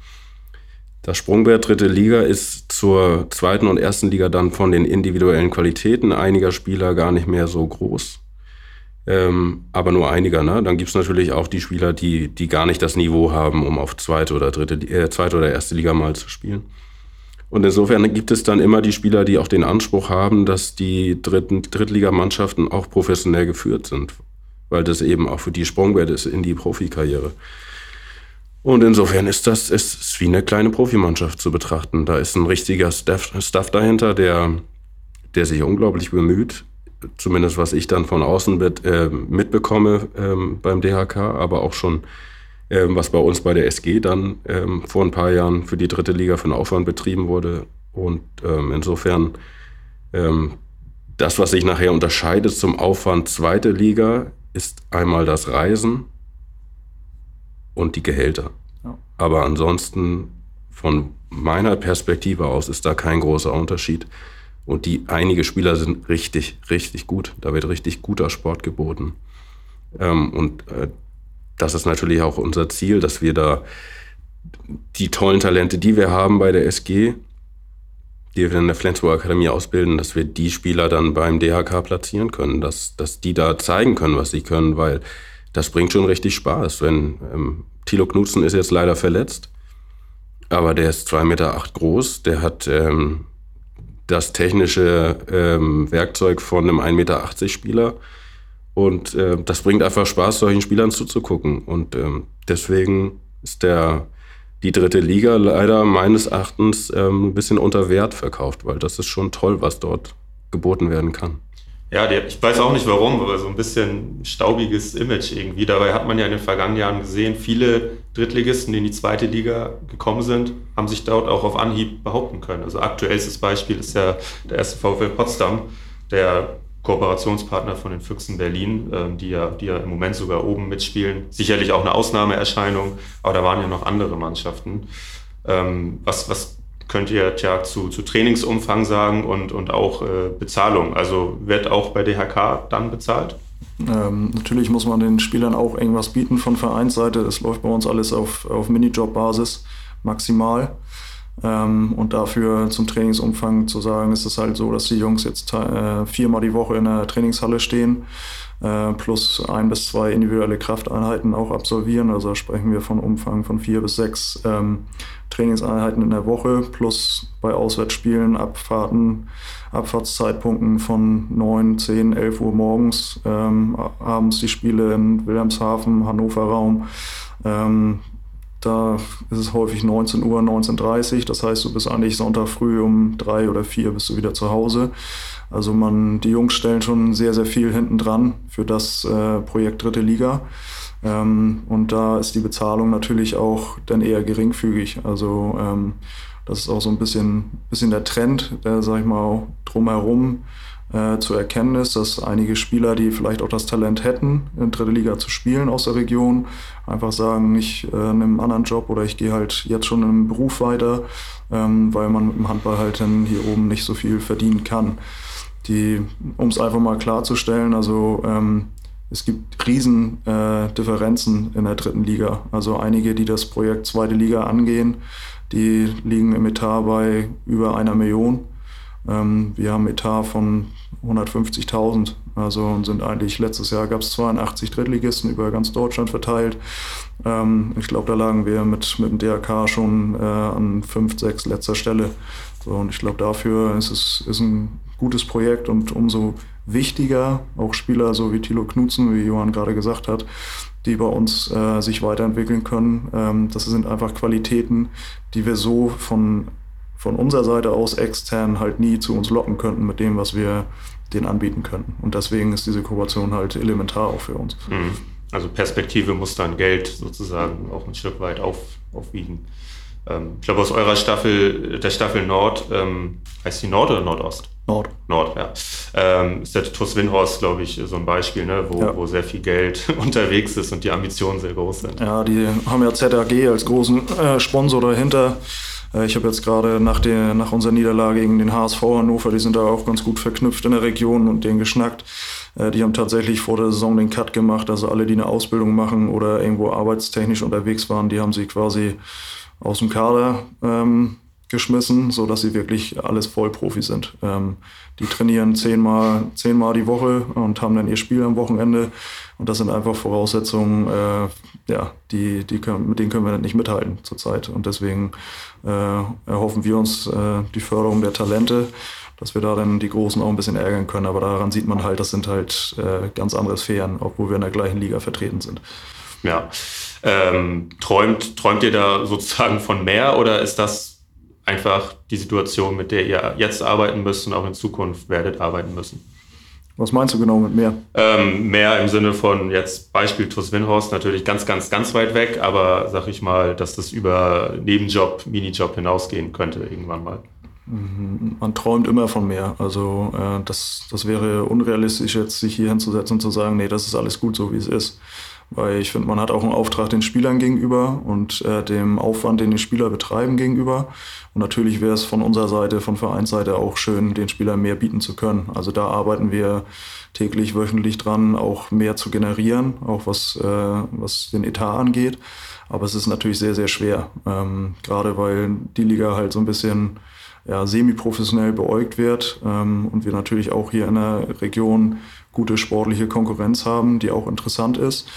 das Sprungwert dritte Liga ist zur zweiten und ersten Liga dann von den individuellen Qualitäten einiger Spieler gar nicht mehr so groß. Ähm, aber nur einiger. Ne? Dann gibt's natürlich auch die Spieler, die, die gar nicht das Niveau haben, um auf zweite oder dritte, äh, zweite oder erste Liga mal zu spielen. Und insofern gibt es dann immer die Spieler, die auch den Anspruch haben, dass die dritten, Drittligamannschaften auch professionell geführt sind, weil das eben auch für die Sprungwert ist in die Profikarriere. Und insofern ist das ist, wie eine kleine Profimannschaft zu betrachten. Da ist ein richtiger Staff, Staff dahinter, der, der sich unglaublich bemüht. Zumindest was ich dann von außen mit, äh, mitbekomme ähm, beim DHK, aber auch schon ähm, was bei uns bei der SG dann ähm, vor ein paar Jahren für die dritte Liga für einen Aufwand betrieben wurde. Und ähm, insofern ähm, das, was sich nachher unterscheidet zum Aufwand zweite Liga, ist einmal das Reisen und die Gehälter. Ja. Aber ansonsten von meiner Perspektive aus ist da kein großer Unterschied. Und die einige Spieler sind richtig, richtig gut. Da wird richtig guter Sport geboten. Ähm, und äh, das ist natürlich auch unser Ziel, dass wir da die tollen Talente, die wir haben bei der SG, die wir in der Flensburg Akademie ausbilden, dass wir die Spieler dann beim DHK platzieren können, dass, dass die da zeigen können, was sie können, weil das bringt schon richtig Spaß. Wenn ähm, Thilo Knudsen ist jetzt leider verletzt, aber der ist zwei Meter acht groß, der hat ähm, das technische ähm, Werkzeug von einem 1,80 Meter Spieler. Und äh, das bringt einfach Spaß, solchen Spielern zuzugucken. Und ähm, deswegen ist der, die dritte Liga leider meines Erachtens ähm, ein bisschen unter Wert verkauft, weil das ist schon toll, was dort geboten werden kann. Ja, der, ich weiß auch nicht warum, aber so ein bisschen staubiges Image irgendwie. Dabei hat man ja in den vergangenen Jahren gesehen, viele Drittligisten, die in die zweite Liga gekommen sind, haben sich dort auch auf Anhieb behaupten können. Also aktuellstes Beispiel ist ja der erste VfL Potsdam, der Kooperationspartner von den Füchsen Berlin, ähm, die, ja, die ja im Moment sogar oben mitspielen. Sicherlich auch eine Ausnahmeerscheinung, aber da waren ja noch andere Mannschaften. Ähm, was, was könnt ihr tja, zu, zu Trainingsumfang sagen und, und auch äh, Bezahlung? Also wird auch bei DHK dann bezahlt? Ähm, natürlich muss man den Spielern auch irgendwas bieten von Vereinsseite. Es läuft bei uns alles auf, auf Minijob-Basis maximal. Ähm, und dafür zum Trainingsumfang zu sagen, ist es halt so, dass die Jungs jetzt äh, viermal die Woche in der Trainingshalle stehen, äh, plus ein bis zwei individuelle Krafteinheiten auch absolvieren. Also da sprechen wir von Umfang von vier bis sechs ähm, Trainingseinheiten in der Woche, plus bei Auswärtsspielen, Abfahrten, Abfahrtszeitpunkten von 9, 10, 11 Uhr morgens, ähm, abends die Spiele in Wilhelmshaven, Hannover Raum. Ähm, da ist es häufig 19 Uhr, 19.30 Uhr. Das heißt, du bist eigentlich Sonntag früh um drei oder vier bist du wieder zu Hause. Also man, die Jungs stellen schon sehr, sehr viel hinten dran für das äh, Projekt Dritte Liga. Ähm, und da ist die Bezahlung natürlich auch dann eher geringfügig. Also ähm, das ist auch so ein bisschen, bisschen der Trend, der, sag ich mal, drumherum äh, zu erkennen ist, dass einige Spieler, die vielleicht auch das Talent hätten, in dritte Liga zu spielen aus der Region, einfach sagen, ich äh, nehme einen anderen Job oder ich gehe halt jetzt schon im Beruf weiter, ähm, weil man im Handball halt dann hier oben nicht so viel verdienen kann. Die, um es einfach mal klarzustellen, also ähm, es gibt riesen äh, Differenzen in der dritten Liga. Also einige, die das Projekt zweite Liga angehen, die liegen im Etat bei über einer Million. Ähm, wir haben Etat von 150.000. Also und sind eigentlich, letztes Jahr gab es 82 Drittligisten über ganz Deutschland verteilt. Ähm, ich glaube, da lagen wir mit, mit dem DRK schon äh, an 5, 6 letzter Stelle. So, und ich glaube, dafür ist es ist ein gutes Projekt und umso wichtiger, auch Spieler so wie Thilo Knutzen, wie Johann gerade gesagt hat, die bei uns äh, sich weiterentwickeln können. Ähm, das sind einfach Qualitäten, die wir so von, von unserer Seite aus extern halt nie zu uns locken könnten mit dem, was wir denen anbieten können. Und deswegen ist diese Kooperation halt elementar auch für uns. Mhm. Also Perspektive muss dann Geld sozusagen auch ein Stück weit auf, aufwiegen. Ähm, ich glaube, aus eurer Staffel, der Staffel Nord, ähm, heißt die Nord oder Nordost? Nord. Nord, ja. Ähm, ist der TuS Winhorst, glaube ich, so ein Beispiel, ne, wo, ja. wo sehr viel Geld <laughs> unterwegs ist und die Ambitionen sehr groß sind. Ja, die haben ja ZAG als großen äh, Sponsor dahinter. Äh, ich habe jetzt gerade nach, nach unserer Niederlage gegen den HSV Hannover, die sind da auch ganz gut verknüpft in der Region und denen geschnackt. Äh, die haben tatsächlich vor der Saison den Cut gemacht. Also alle, die eine Ausbildung machen oder irgendwo arbeitstechnisch unterwegs waren, die haben sie quasi aus dem Kader ähm, geschmissen, so dass sie wirklich alles Vollprofi sind. Ähm, die trainieren zehnmal, zehnmal die Woche und haben dann ihr Spiel am Wochenende. Und das sind einfach Voraussetzungen, äh, ja, die, die können, mit denen können wir nicht mithalten zurzeit. Und deswegen äh, erhoffen wir uns äh, die Förderung der Talente, dass wir da dann die Großen auch ein bisschen ärgern können. Aber daran sieht man halt, das sind halt äh, ganz andere Sphären, obwohl wir in der gleichen Liga vertreten sind. Ja. Ähm, träumt, träumt ihr da sozusagen von mehr oder ist das einfach die Situation, mit der ihr jetzt arbeiten müsst und auch in Zukunft werdet arbeiten müssen? Was meinst du genau mit mehr? Ähm, mehr im Sinne von jetzt Beispiel TuS Winhorst natürlich ganz, ganz, ganz weit weg, aber sag ich mal, dass das über Nebenjob, Minijob hinausgehen könnte irgendwann mal. Mhm, man träumt immer von mehr. Also äh, das, das wäre unrealistisch, jetzt sich hier hinzusetzen und zu sagen, nee, das ist alles gut so, wie es ist. Weil ich finde, man hat auch einen Auftrag den Spielern gegenüber und äh, dem Aufwand, den die Spieler betreiben, gegenüber. Und natürlich wäre es von unserer Seite, von Vereinsseite auch schön, den Spielern mehr bieten zu können. Also da arbeiten wir täglich, wöchentlich dran, auch mehr zu generieren, auch was, äh, was den Etat angeht. Aber es ist natürlich sehr, sehr schwer. Ähm, gerade weil die Liga halt so ein bisschen ja, semi-professionell beäugt wird ähm, und wir natürlich auch hier in der Region gute sportliche Konkurrenz haben, die auch interessant ist.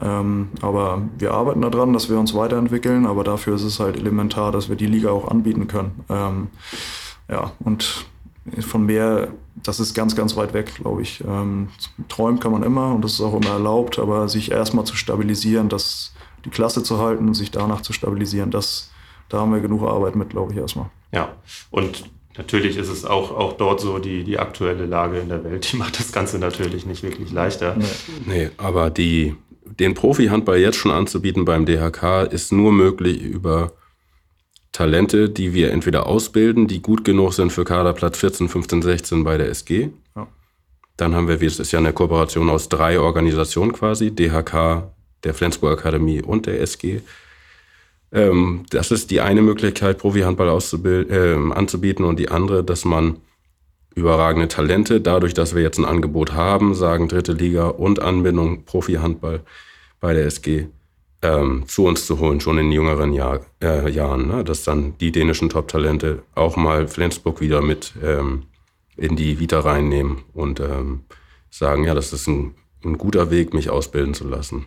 Ähm, aber wir arbeiten daran, dass wir uns weiterentwickeln, aber dafür ist es halt elementar, dass wir die Liga auch anbieten können. Ähm, ja, und von mehr, das ist ganz, ganz weit weg, glaube ich. Ähm, träumen kann man immer und das ist auch immer erlaubt, aber sich erstmal zu stabilisieren, das, die Klasse zu halten und sich danach zu stabilisieren, das, da haben wir genug Arbeit mit, glaube ich, erstmal. Ja, und Natürlich ist es auch, auch dort so, die, die aktuelle Lage in der Welt, die macht das Ganze natürlich nicht wirklich leichter. Nee, nee aber die, den Profi-Handball jetzt schon anzubieten beim DHK ist nur möglich über Talente, die wir entweder ausbilden, die gut genug sind für Kaderplatz 14, 15, 16 bei der SG. Ja. Dann haben wir, es ist ja eine Kooperation aus drei Organisationen quasi, DHK, der Flensburg Akademie und der SG. Ähm, das ist die eine Möglichkeit, Profi-Handball äh, anzubieten und die andere, dass man überragende Talente. Dadurch, dass wir jetzt ein Angebot haben, sagen dritte Liga und Anbindung Profi-Handball bei der SG, ähm, zu uns zu holen, schon in jüngeren Jahr, äh, Jahren. Ne? Dass dann die dänischen Top-Talente auch mal Flensburg wieder mit ähm, in die Vita reinnehmen und ähm, sagen, ja, das ist ein, ein guter Weg, mich ausbilden zu lassen.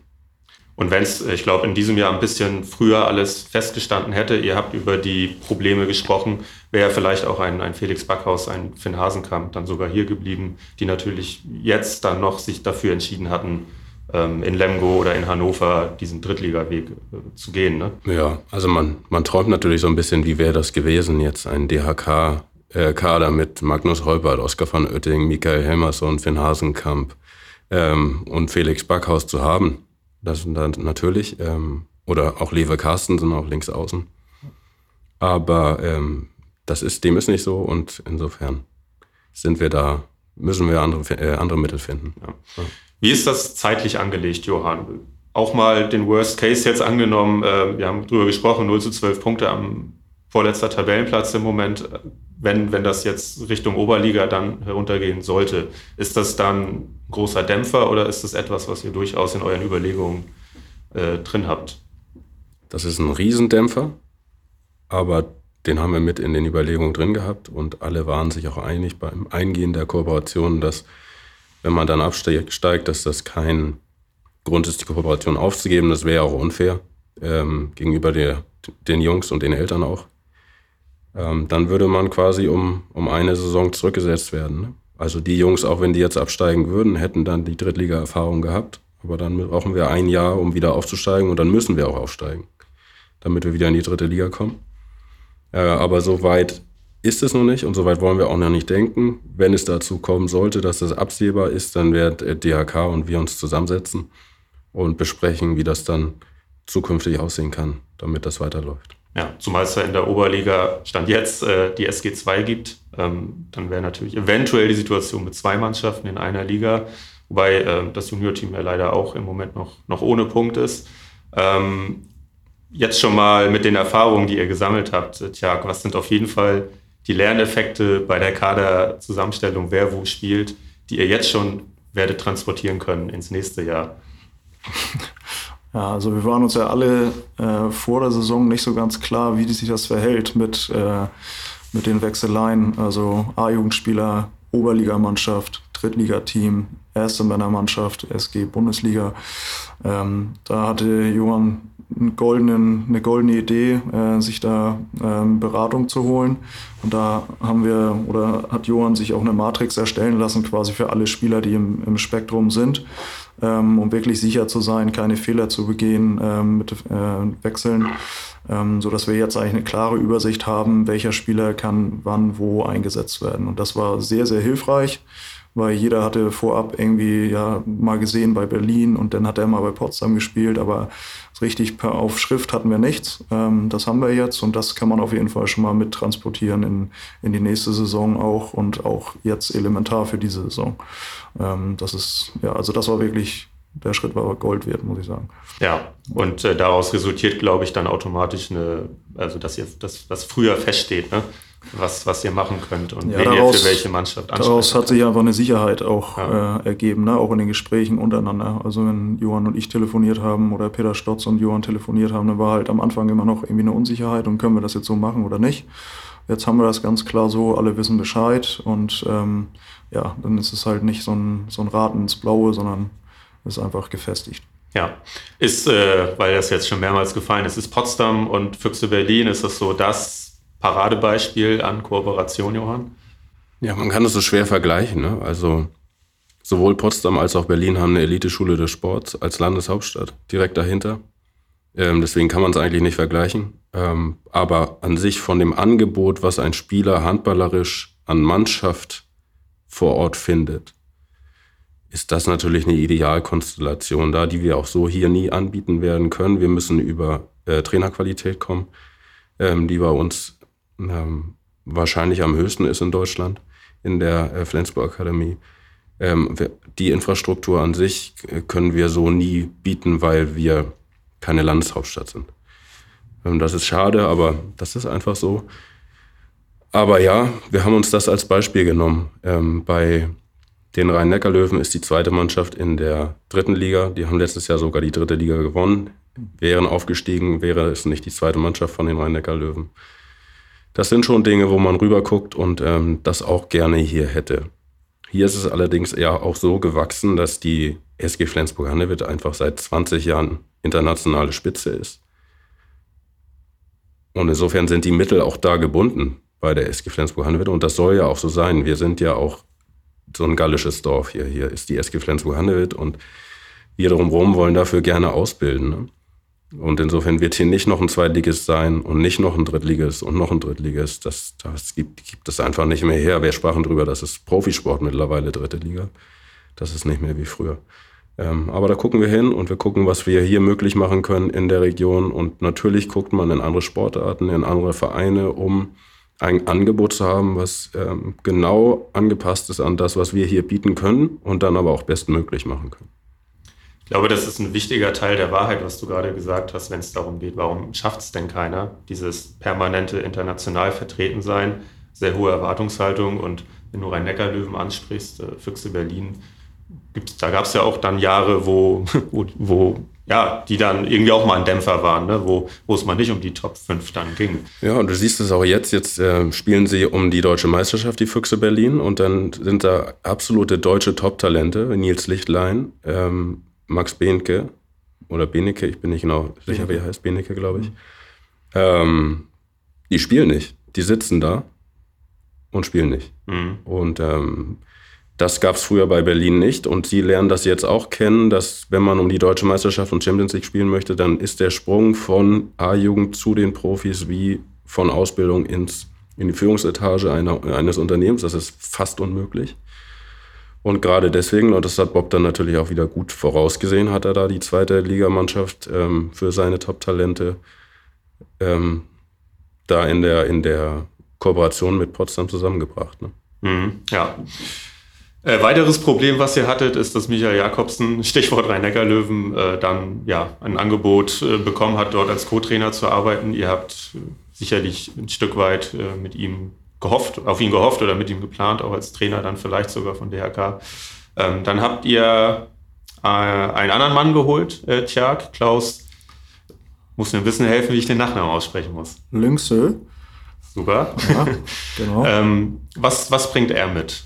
Und wenn es, ich glaube, in diesem Jahr ein bisschen früher alles festgestanden hätte, ihr habt über die Probleme gesprochen, wäre vielleicht auch ein, ein Felix Backhaus, ein Finn Hasenkamp dann sogar hier geblieben, die natürlich jetzt dann noch sich dafür entschieden hatten, ähm, in Lemgo oder in Hannover diesen Drittliga-Weg äh, zu gehen. Ne? Ja, also man, man träumt natürlich so ein bisschen, wie wäre das gewesen, jetzt ein DHK-Kader äh, mit Magnus Holpert, Oskar van Oetting, Michael Helmerson, Finn Hasenkamp ähm, und Felix Backhaus zu haben Das sind dann natürlich. Ähm, oder auch Lewe Carsten sind auch links außen. Aber ähm, das ist, dem ist nicht so und insofern sind wir da, müssen wir andere, äh, andere Mittel finden. Ja. Ja. Wie ist das zeitlich angelegt, Johann? Auch mal den Worst Case jetzt angenommen, äh, wir haben drüber gesprochen, 0 zu 12 Punkte am vorletzter Tabellenplatz im Moment. Wenn, wenn das jetzt Richtung Oberliga dann heruntergehen sollte, ist das dann ein großer Dämpfer oder ist das etwas, was ihr durchaus in euren Überlegungen äh, drin habt? Das ist ein Riesendämpfer, aber den haben wir mit in den Überlegungen drin gehabt und alle waren sich auch einig beim Eingehen der Kooperation, dass wenn man dann absteigt, dass das kein Grund ist, die Kooperation aufzugeben. Das wäre auch unfair ähm, gegenüber der, den Jungs und den Eltern auch. Ähm, dann würde man quasi um, um eine Saison zurückgesetzt werden. Ne? Also die Jungs, auch wenn die jetzt absteigen würden, hätten dann die Drittliga-Erfahrung gehabt. Aber dann brauchen wir ein Jahr, um wieder aufzusteigen und dann müssen wir auch aufsteigen, damit wir wieder in die dritte Liga kommen. Äh, aber so weit ist es noch nicht und so weit wollen wir auch noch nicht denken. Wenn es dazu kommen sollte, dass das absehbar ist, dann werden DHK und wir uns zusammensetzen und besprechen, wie das dann zukünftig aussehen kann, damit das weiterläuft. Ja, zumal es ja in der Oberliga Stand jetzt äh, die SG2 gibt. Ähm, dann wäre natürlich eventuell die Situation mit zwei Mannschaften in einer Liga, wobei äh, das Juniorteam ja leider auch im Moment noch, noch ohne Punkt ist. Ähm, jetzt schon mal mit den Erfahrungen, die ihr gesammelt habt, Tjag, was sind auf jeden Fall die Lerneffekte bei der Kaderzusammenstellung, wer wo spielt, die ihr jetzt schon werdet transportieren können ins nächste Jahr? <laughs> Ja, also wir waren uns ja alle äh, vor der Saison nicht so ganz klar, wie sich das verhält mit, äh, mit den Wechseleien. Also A-Jugendspieler, Oberligamannschaft, Drittligateam, erste Männermannschaft, SG Bundesliga. Ähm, da hatte Johann einen goldenen, eine goldene Idee, äh, sich da ähm, Beratung zu holen. Und da haben wir, oder hat Johann sich auch eine Matrix erstellen lassen, quasi für alle Spieler, die im, im Spektrum sind, ähm, um wirklich sicher zu sein, keine Fehler zu begehen ähm, mit äh, Wechseln, ähm, sodass wir jetzt eigentlich eine klare Übersicht haben, welcher Spieler kann wann wo eingesetzt werden. Und das war sehr, sehr hilfreich weil jeder hatte vorab irgendwie ja mal gesehen bei Berlin und dann hat er mal bei Potsdam gespielt, aber richtig per auf Schrift hatten wir nichts. Ähm, das haben wir jetzt und das kann man auf jeden Fall schon mal mittransportieren in, in die nächste Saison auch und auch jetzt elementar für diese Saison. Ähm, das ist, ja, also das war wirklich der Schritt war Gold wert, muss ich sagen. Ja, und äh, daraus resultiert, glaube ich, dann automatisch eine, also dass ihr das, was früher feststeht, ne? Was, was ihr machen könnt und ja, wen daraus, ihr für welche Mannschaft ansprecht. Daraus hat sich einfach eine Sicherheit auch ja. äh, ergeben, ne? auch in den Gesprächen untereinander. Also wenn Johann und ich telefoniert haben oder Peter Stotz und Johann telefoniert haben, dann war halt am Anfang immer noch irgendwie eine Unsicherheit und können wir das jetzt so machen oder nicht. Jetzt haben wir das ganz klar so, alle wissen Bescheid und ähm, ja, dann ist es halt nicht so ein, so ein Raten ins Blaue, sondern ist einfach gefestigt. Ja, ist, äh, weil das jetzt schon mehrmals gefallen ist, ist Potsdam und Füchse Berlin, ist das so das Paradebeispiel an Kooperation, Johann? Ja, man kann das so schwer vergleichen. Ne? Also sowohl Potsdam als auch Berlin haben eine Eliteschule des Sports als Landeshauptstadt direkt dahinter. Ähm, deswegen kann man es eigentlich nicht vergleichen. Ähm, aber an sich von dem Angebot, was ein Spieler handballerisch an Mannschaft vor Ort findet, ist das natürlich eine Idealkonstellation da, die wir auch so hier nie anbieten werden können. Wir müssen über äh, Trainerqualität kommen, ähm, die bei uns ähm, wahrscheinlich am höchsten ist in Deutschland, in der äh, Flensburg Akademie. Ähm, die Infrastruktur an sich äh, können wir so nie bieten, weil wir keine Landeshauptstadt sind. Ähm, das ist schade, aber das ist einfach so. Aber ja, wir haben uns das als Beispiel genommen. Ähm, bei den Rhein-Neckar-Löwen ist die zweite Mannschaft in der dritten Liga. Die haben letztes Jahr sogar die dritte Liga gewonnen. Wären aufgestiegen, wäre es nicht die zweite Mannschaft von den Rhein-Neckar-Löwen. Das sind schon Dinge, wo man rüberguckt und ähm, das auch gerne hier hätte. Hier ist es allerdings eher auch so gewachsen, dass die SG Flensburg-Handewitt einfach seit 20 Jahren internationale Spitze ist. Und insofern sind die Mittel auch da gebunden bei der SG Flensburg-Handewitt. Und das soll ja auch so sein. Wir sind ja auch so ein gallisches Dorf hier. Hier ist die SG Flensburg-Handewitt und wir drumherum wollen dafür gerne ausbilden. Und insofern wird hier nicht noch ein Zweitligist sein und nicht noch ein Drittligist und noch ein Drittligist. Das, das gibt, gibt es einfach nicht mehr her. Wir sprachen darüber, das ist Profisport mittlerweile, dritte Liga. Das ist nicht mehr wie früher. Ähm, aber da gucken wir hin und wir gucken, was wir hier möglich machen können in der Region. Und natürlich guckt man in andere Sportarten, in andere Vereine, um ein Angebot zu haben, was ähm, genau angepasst ist an das, was wir hier bieten können und dann aber auch bestmöglich machen können. Ich glaube, das ist ein wichtiger Teil der Wahrheit, was du gerade gesagt hast, wenn es darum geht, warum schafft es denn keiner, dieses permanente international vertreten sein, sehr hohe Erwartungshaltung und wenn du Rhein-Neckar-Löwen ansprichst, äh, Füchse Berlin, gibt's, da gab es ja auch dann Jahre, wo, <laughs> wo, wo ja, die dann irgendwie auch mal ein Dämpfer waren, ne? wo, wo es mal nicht um die Top 5 dann ging. Ja, und du siehst es auch jetzt. Jetzt äh, spielen sie um die deutsche Meisterschaft, die Füchse Berlin, und dann sind da absolute deutsche Top-Talente. Nils Lichtlein, ähm, Max Behnke oder Benecke, ich bin nicht genau sicher, wie er heißt, Benecke, glaube ich. Ähm, die spielen nicht. Die sitzen da und spielen nicht. Mhm. Und ähm, das gab es früher bei Berlin nicht und sie lernen das jetzt auch kennen, dass wenn man um die deutsche Meisterschaft und Champions League spielen möchte, dann ist der Sprung von A-Jugend zu den Profis wie von Ausbildung ins, in die Führungsetage einer, eines Unternehmens. Das ist fast unmöglich. Und gerade deswegen, und das hat Bob dann natürlich auch wieder gut vorausgesehen, hat er da die zweite Ligamannschaft ähm, für seine Top-Talente ähm, da in der, in der Kooperation mit Potsdam zusammengebracht. Ne? Mhm, ja. Äh, weiteres Problem, was ihr hattet, ist, dass Michael Jakobsen, Stichwort Rhein-Neckar-Löwen, äh, dann ja ein Angebot äh, bekommen hat, dort als Co-Trainer zu arbeiten. Ihr habt äh, sicherlich ein Stück weit äh, mit ihm gehofft, auf ihn gehofft oder mit ihm geplant, auch als Trainer dann vielleicht sogar von DHK. Ähm, dann habt ihr äh, einen anderen Mann geholt, äh, Tjag, Klaus. Muss mir ein bisschen helfen, wie ich den Nachnamen aussprechen muss. Lynxö. Super. Ja, genau. <laughs> ähm, was, was bringt er mit?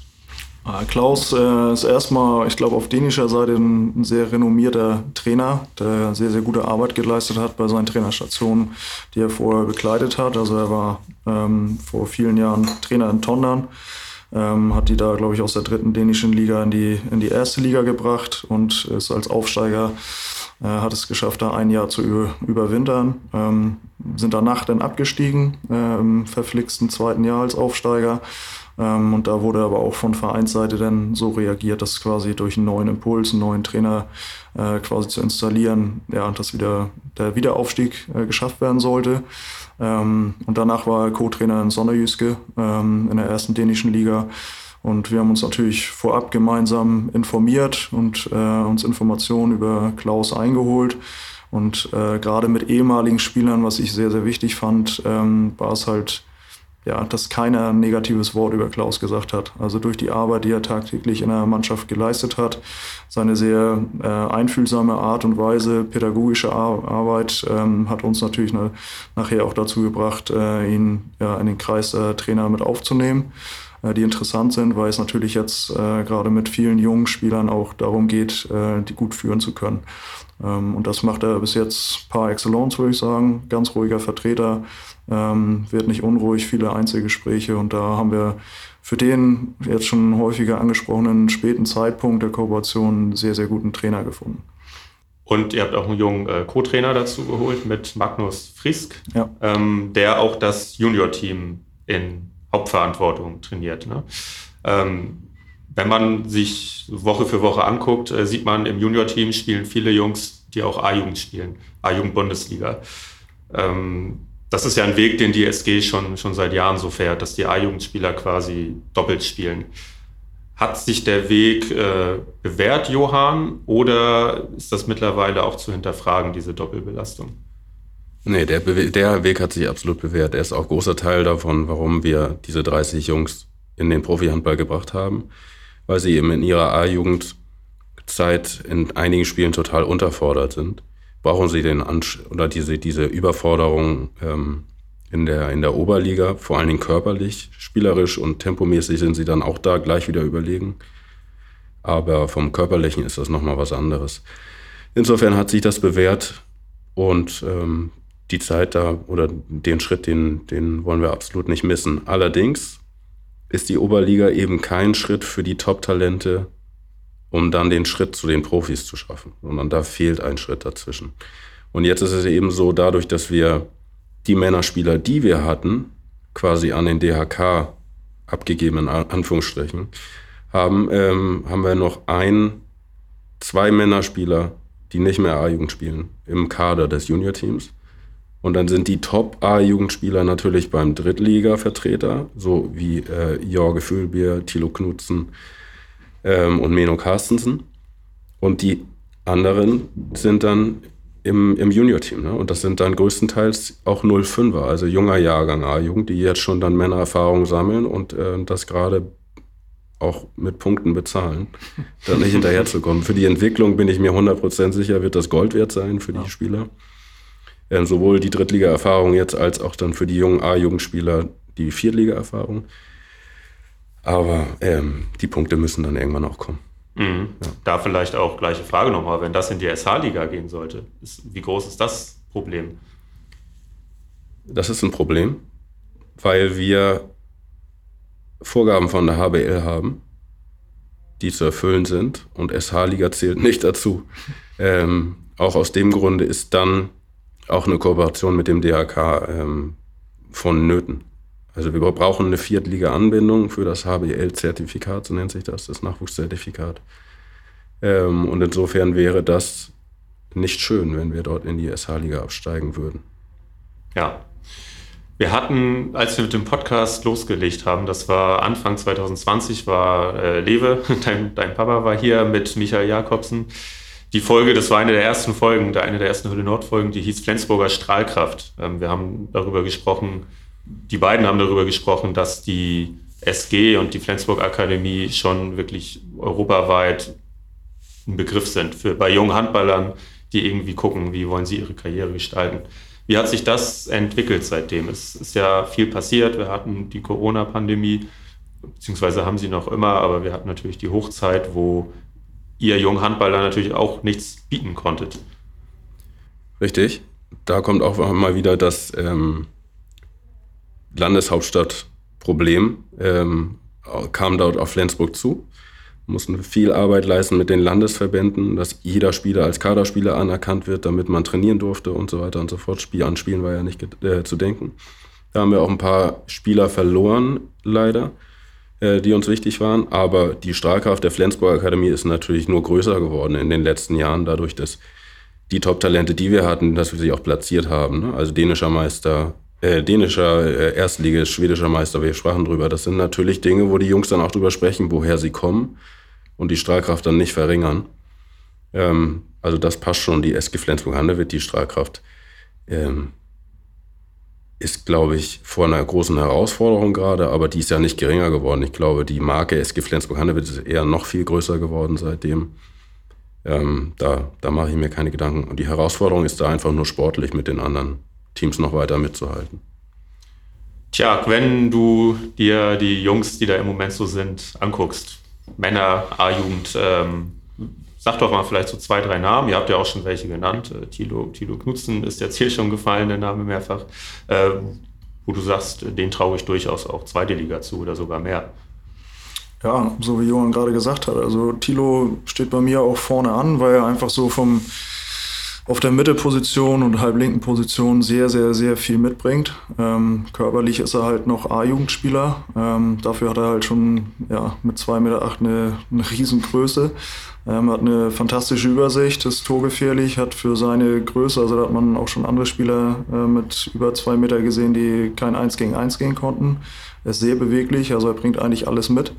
Ah, Klaus äh, ist erstmal, ich glaube, auf dänischer Seite ein, sehr renommierter Trainer, der sehr, sehr gute Arbeit geleistet hat bei seinen Trainerstationen, die er vorher begleitet hat. Also er war ähm, vor vielen Jahren Trainer in Tondern, ähm, hat die da, glaube ich, aus der dritten dänischen Liga in die, in die erste Liga gebracht und ist als Aufsteiger, äh, hat es geschafft, da ein Jahr zu überwintern. Ähm, sind danach dann abgestiegen, äh, im verflixten zweiten Jahr als Aufsteiger ähm, und da wurde aber auch von Vereinsseite dann so reagiert, dass quasi durch einen neuen Impuls, einen neuen Trainer äh, quasi zu installieren, ja, dass wieder der Wiederaufstieg äh, geschafft werden sollte. Ähm, und danach war er Co-Trainer in Sonderjyske ähm, in der ersten dänischen Liga. Und wir haben uns natürlich vorab gemeinsam informiert und äh, uns Informationen über Klaus eingeholt. Und äh, gerade mit ehemaligen Spielern, was ich sehr, sehr wichtig fand, ähm, war es halt ja, dass keiner ein negatives Wort über Klaus gesagt hat. Also durch die Arbeit, die er tagtäglich in der Mannschaft geleistet hat, seine sehr äh, einfühlsame Art und Weise, pädagogische Ar Arbeit ähm, hat uns natürlich ne, nachher auch dazu gebracht, äh, ihn ja, in den Kreis der Trainer mit aufzunehmen, äh, die interessant sind, weil es natürlich jetzt äh, gerade mit vielen jungen Spielern auch darum geht, äh, die gut führen zu können. Ähm, und das macht er bis jetzt par excellence, würde ich sagen. Ganz ruhiger Vertreter, ähm, wird nicht unruhig, viele Einzelgespräche und da haben wir für den jetzt schon häufiger angesprochenen späten Zeitpunkt der Kooperation einen sehr, sehr guten Trainer gefunden. Und ihr habt auch einen jungen äh, Co-Trainer dazu geholt mit Magnus Frisk, ja. ähm, der auch das Junior-Team in Hauptverantwortung trainiert. Ne? Ähm, wenn man sich Woche für Woche anguckt, äh, sieht man, im Junior-Team spielen viele Jungs, die auch A-Jugend spielen, A-Jugend-Bundesliga. Ähm, das ist ja ein Weg, den die SG schon, schon seit Jahren so fährt, dass die A-Jugendspieler quasi doppelt spielen. Hat sich der Weg äh, bewährt, Johann, oder ist das mittlerweile auch zu hinterfragen, diese Doppelbelastung? Nee, der, der Weg hat sich absolut bewährt. Er ist auch großer Teil davon, warum wir diese 30 Jungs in den Profihandball gebracht haben, weil sie eben in ihrer A-Jugendzeit in einigen Spielen total unterfordert sind brauchen sie den Ansch oder diese, diese Überforderung ähm, in, der, in der Oberliga, vor allen Dingen körperlich, spielerisch und tempomäßig sind sie dann auch da gleich wieder überlegen. Aber vom Körperlichen ist das nochmal was anderes. Insofern hat sich das bewährt und ähm, die Zeit da oder den Schritt, den, den wollen wir absolut nicht missen. Allerdings ist die Oberliga eben kein Schritt für die Top-Talente, um dann den Schritt zu den Profis zu schaffen. Sondern da fehlt ein Schritt dazwischen. Und jetzt ist es eben so, dadurch, dass wir die Männerspieler, die wir hatten, quasi an den DHK abgegeben, in Anführungsstrichen, haben, ähm, haben wir noch einen zwei Männerspieler, die nicht mehr A-Jugend spielen, im Kader des Junior-Teams. Und dann sind die Top-A-Jugendspieler natürlich beim Drittliga-Vertreter, so wie äh, Jorge Füllbier, Thilo Knutzen ähm, und Meno Carstensen. Und die anderen sind dann im, im Junior-Team. Ne? Und das sind dann größtenteils auch 05er, also junger Jahrgang A-Jugend, die jetzt schon dann Männererfahrung sammeln und äh, das gerade auch mit Punkten bezahlen, dann nicht hinterherzukommen. Für die Entwicklung bin ich mir 100% sicher, wird das Gold wert sein für die ja. Spieler. Sowohl die Drittliga-Erfahrung jetzt als auch dann für die jungen A-Jugendspieler die Viertliga-Erfahrung. Aber ähm, die Punkte müssen dann irgendwann auch kommen. Mhm. Ja. Da vielleicht auch gleiche Frage nochmal, wenn das in die SH-Liga gehen sollte, ist, wie groß ist das Problem? Das ist ein Problem, weil wir Vorgaben von der HBL haben, die zu erfüllen sind und SH-Liga zählt nicht dazu. <laughs> Ähm, auch aus dem Grunde ist dann auch eine Kooperation mit dem DHK ähm, vonnöten. Also wir brauchen eine Viertliga-Anbindung für das HBL-Zertifikat, so nennt sich das, das Nachwuchszertifikat. Ähm, und insofern wäre das nicht schön, wenn wir dort in die SH-Liga absteigen würden. Ja. Wir hatten, als wir mit dem Podcast losgelegt haben, das war Anfang 2020, war äh, Lewe, <laughs> dein, dein Papa war hier mit Michael Jakobsen die Folge, das war eine der ersten Folgen, eine der ersten Hölle Nord-Folgen, die hieß Flensburger Strahlkraft. Ähm, wir haben darüber gesprochen, die beiden haben darüber gesprochen, dass die SG und die Flensburg Akademie schon wirklich europaweit ein Begriff sind für bei jungen Handballern, die irgendwie gucken, wie wollen sie ihre Karriere gestalten. Wie hat sich das entwickelt seitdem? Es ist ja viel passiert. Wir hatten die Corona-Pandemie, beziehungsweise haben sie noch immer, aber wir hatten natürlich die Hochzeit, wo ihr jungen Handballer natürlich auch nichts bieten konntet. Richtig. Da kommt auch mal wieder das ähm, Landeshauptstadtproblem, ähm, kam dort auf Flensburg zu. Mussten viel Arbeit leisten mit den Landesverbänden, dass jeder Spieler als Kaderspieler anerkannt wird, damit man trainieren durfte und so weiter und so fort. Spiel an Spielen war ja nicht äh, zu denken. Da haben wir auch ein paar Spieler verloren, leider. Äh, die uns wichtig waren. Aber die Strahlkraft der Flensburg Akademie ist natürlich nur größer geworden in den letzten Jahren, dadurch, dass die Top-Talente, die wir hatten, dass wir sie auch platziert haben. Ne? Also dänischer Meister, äh, dänischer äh, Erstliga, schwedischer Meister, wir sprachen drüber. Das sind natürlich Dinge, wo die Jungs dann auch drüber sprechen, woher sie kommen und die Strahlkraft dann nicht verringern. Ähm, also das passt schon. Die SG Flensburg-Hanne wird die Strahlkraft ähm, ist, glaube ich, vor einer großen Herausforderung gerade, aber die ist ja nicht geringer geworden. Ich glaube, die Marke SG Flensburg-Handewitt ist eher noch viel größer geworden seitdem. Ähm, da, da mache ich mir keine Gedanken. Und die Herausforderung ist da einfach nur sportlich mit den anderen Teams noch weiter mitzuhalten. Tja, wenn du dir die Jungs, die da im Moment so sind, anguckst, Männer, A-Jugend, ähm, Sag doch mal vielleicht so zwei, drei Namen. Ihr habt ja auch schon welche genannt. Äh, Thilo, Knutzen ist jetzt hier schon gefallen, der Name mehrfach. Äh, wo du sagst, den traue ich durchaus auch zweite Liga zu oder sogar mehr. Ja, so wie Johann gerade gesagt hat. Also Thilo steht bei mir auch vorne an, weil er einfach so vom auf der Mittelposition und halblinken Position sehr, sehr, sehr viel mitbringt. Ähm, körperlich ist er halt noch A-Jugendspieler. Ähm, dafür hat er halt schon ja, mit 2,8 Meter eine, eine Riesengröße. Ähm, hat eine fantastische Übersicht, ist torgefährlich, hat für seine Größe, also da hat man auch schon andere Spieler äh, mit über zwei Meter gesehen, die kein 1 gegen 1 gehen konnten. Er ist sehr beweglich, also er bringt eigentlich alles mit.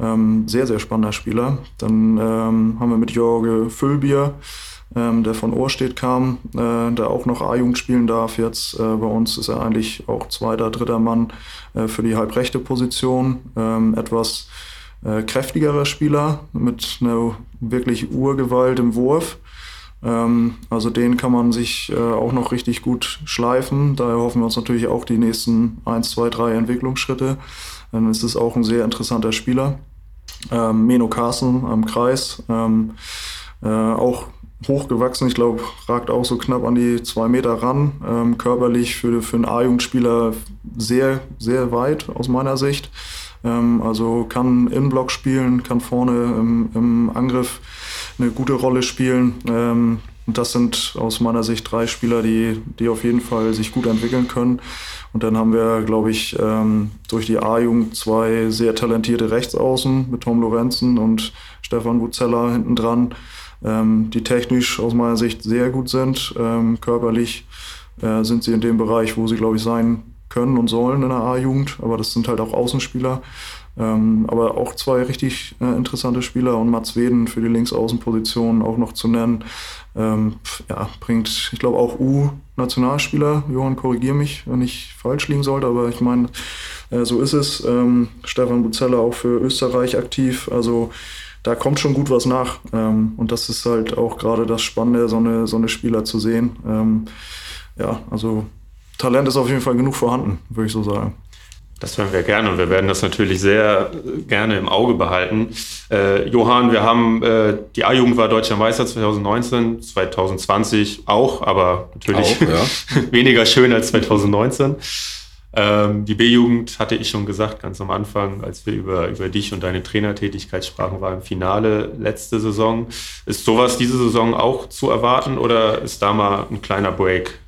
Ähm, sehr, sehr spannender Spieler. Dann ähm, haben wir mit Jorge Füllbier, ähm, der von Ohrstedt kam, äh, der auch noch A-Jugend spielen darf. Jetzt äh, bei uns ist er eigentlich auch zweiter, dritter Mann äh, für die halbrechte Position. Ähm, etwas äh, kräftigerer Spieler mit einer wirklich Urgewalt im Wurf. Ähm, also den kann man sich äh, auch noch richtig gut schleifen. Daher hoffen wir uns natürlich auch die nächsten 1, 2, 3 Entwicklungsschritte. Dann ist es auch ein sehr interessanter Spieler. Ähm, Meno Carsten am Kreis. Ähm, äh, auch hochgewachsen, ich glaube, ragt auch so knapp an die zwei Meter ran. Ähm, körperlich für, für einen A-Jugendspieler sehr, sehr weit aus meiner Sicht. Ähm, also kann Innenblock spielen, kann vorne im, im Angriff eine gute Rolle spielen. Ähm, und das sind aus meiner Sicht drei Spieler, die, die auf jeden Fall sich gut entwickeln können. Und dann haben wir, glaube ich, ähm, durch die A-Jugend zwei sehr talentierte Rechtsaußen mit Tom Lorenzen und Stefan Wuzella hinten dran. Ähm, die technisch aus meiner Sicht sehr gut sind. Ähm, körperlich äh, sind sie in dem Bereich, wo sie, glaube ich, sein können und sollen in der A-Jugend. Aber das sind halt auch Außenspieler. Ähm, aber auch zwei richtig äh, interessante Spieler und Mats Weden für die Linksaußenposition auch noch zu nennen. Ähm, ja, bringt, ich glaube, auch U-Nationalspieler. Johann, korrigier mich, wenn ich falsch liegen sollte, aber ich meine, äh, so ist es. Ähm, Stefan Buzella auch für Österreich aktiv. Also da kommt schon gut was nach. Ähm, und das ist halt auch gerade das Spannende, so eine, so eine Spieler zu sehen. Ähm, ja, also Talent ist auf jeden Fall genug vorhanden, würde ich so sagen. Das werden wir gerne und wir werden das natürlich sehr gerne im Auge behalten. Äh, Johann, wir haben, äh, die A-Jugend war Deutscher Meister 2019, 2020 auch, aber natürlich auch, ja. <laughs> weniger schön als 2019. Ähm, die B-Jugend hatte ich schon gesagt, ganz am Anfang, als wir über, über dich und deine Trainertätigkeit sprachen, war im Finale letzte Saison. Ist sowas diese Saison auch zu erwarten oder ist da mal ein kleiner Break?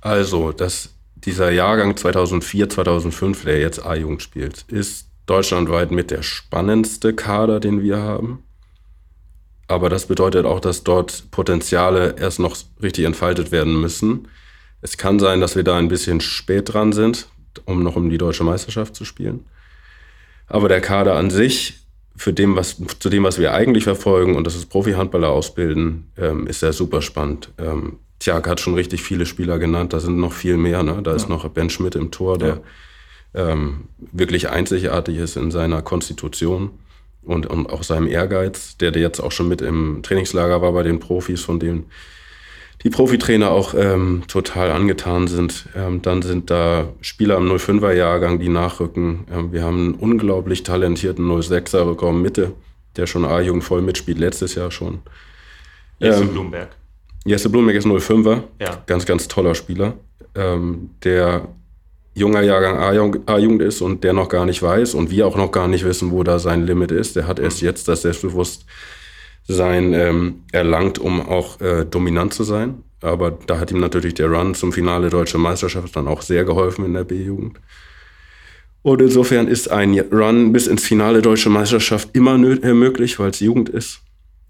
Also, das dieser Jahrgang 2004, 2005, der jetzt A-Jugend spielt, ist deutschlandweit mit der spannendste Kader, den wir haben. Aber das bedeutet auch, dass dort Potenziale erst noch richtig entfaltet werden müssen. Es kann sein, dass wir da ein bisschen spät dran sind, um noch um die deutsche Meisterschaft zu spielen. Aber der Kader an sich, für dem, was, zu dem, was wir eigentlich verfolgen, und das ist Profi-Handballer ausbilden, ähm, ist er super spannend. Ähm, Tjag hat schon richtig viele Spieler genannt, da sind noch viel mehr. Ne? Da ja. ist noch Ben Schmidt im Tor, der ja. ähm, wirklich einzigartig ist in seiner Konstitution und, und auch seinem Ehrgeiz, der, der jetzt auch schon mit im Trainingslager war bei den Profis, von denen die Profitrainer auch ähm, total angetan sind. Ähm, dann sind da Spieler im 05er Jahrgang, die nachrücken. Ähm, wir haben einen unglaublich talentierten 06er bekommen, Mitte, der schon A-Jugend voll mitspielt, letztes Jahr schon. Jesse ähm, Blumberg. Jesse Blumberg ist 05er. Ja. Ganz, ganz toller Spieler. Ähm, der junger Jahrgang A-Jugend ist und der noch gar nicht weiß und wir auch noch gar nicht wissen, wo da sein Limit ist. Der hat erst mhm. jetzt das Selbstbewusstsein ähm, erlangt, um auch äh, dominant zu sein. Aber da hat ihm natürlich der Run zum Finale Deutsche Meisterschaft dann auch sehr geholfen in der B-Jugend. Und insofern ist ein Run bis ins Finale Deutsche Meisterschaft immer äh, möglich, weil es Jugend ist.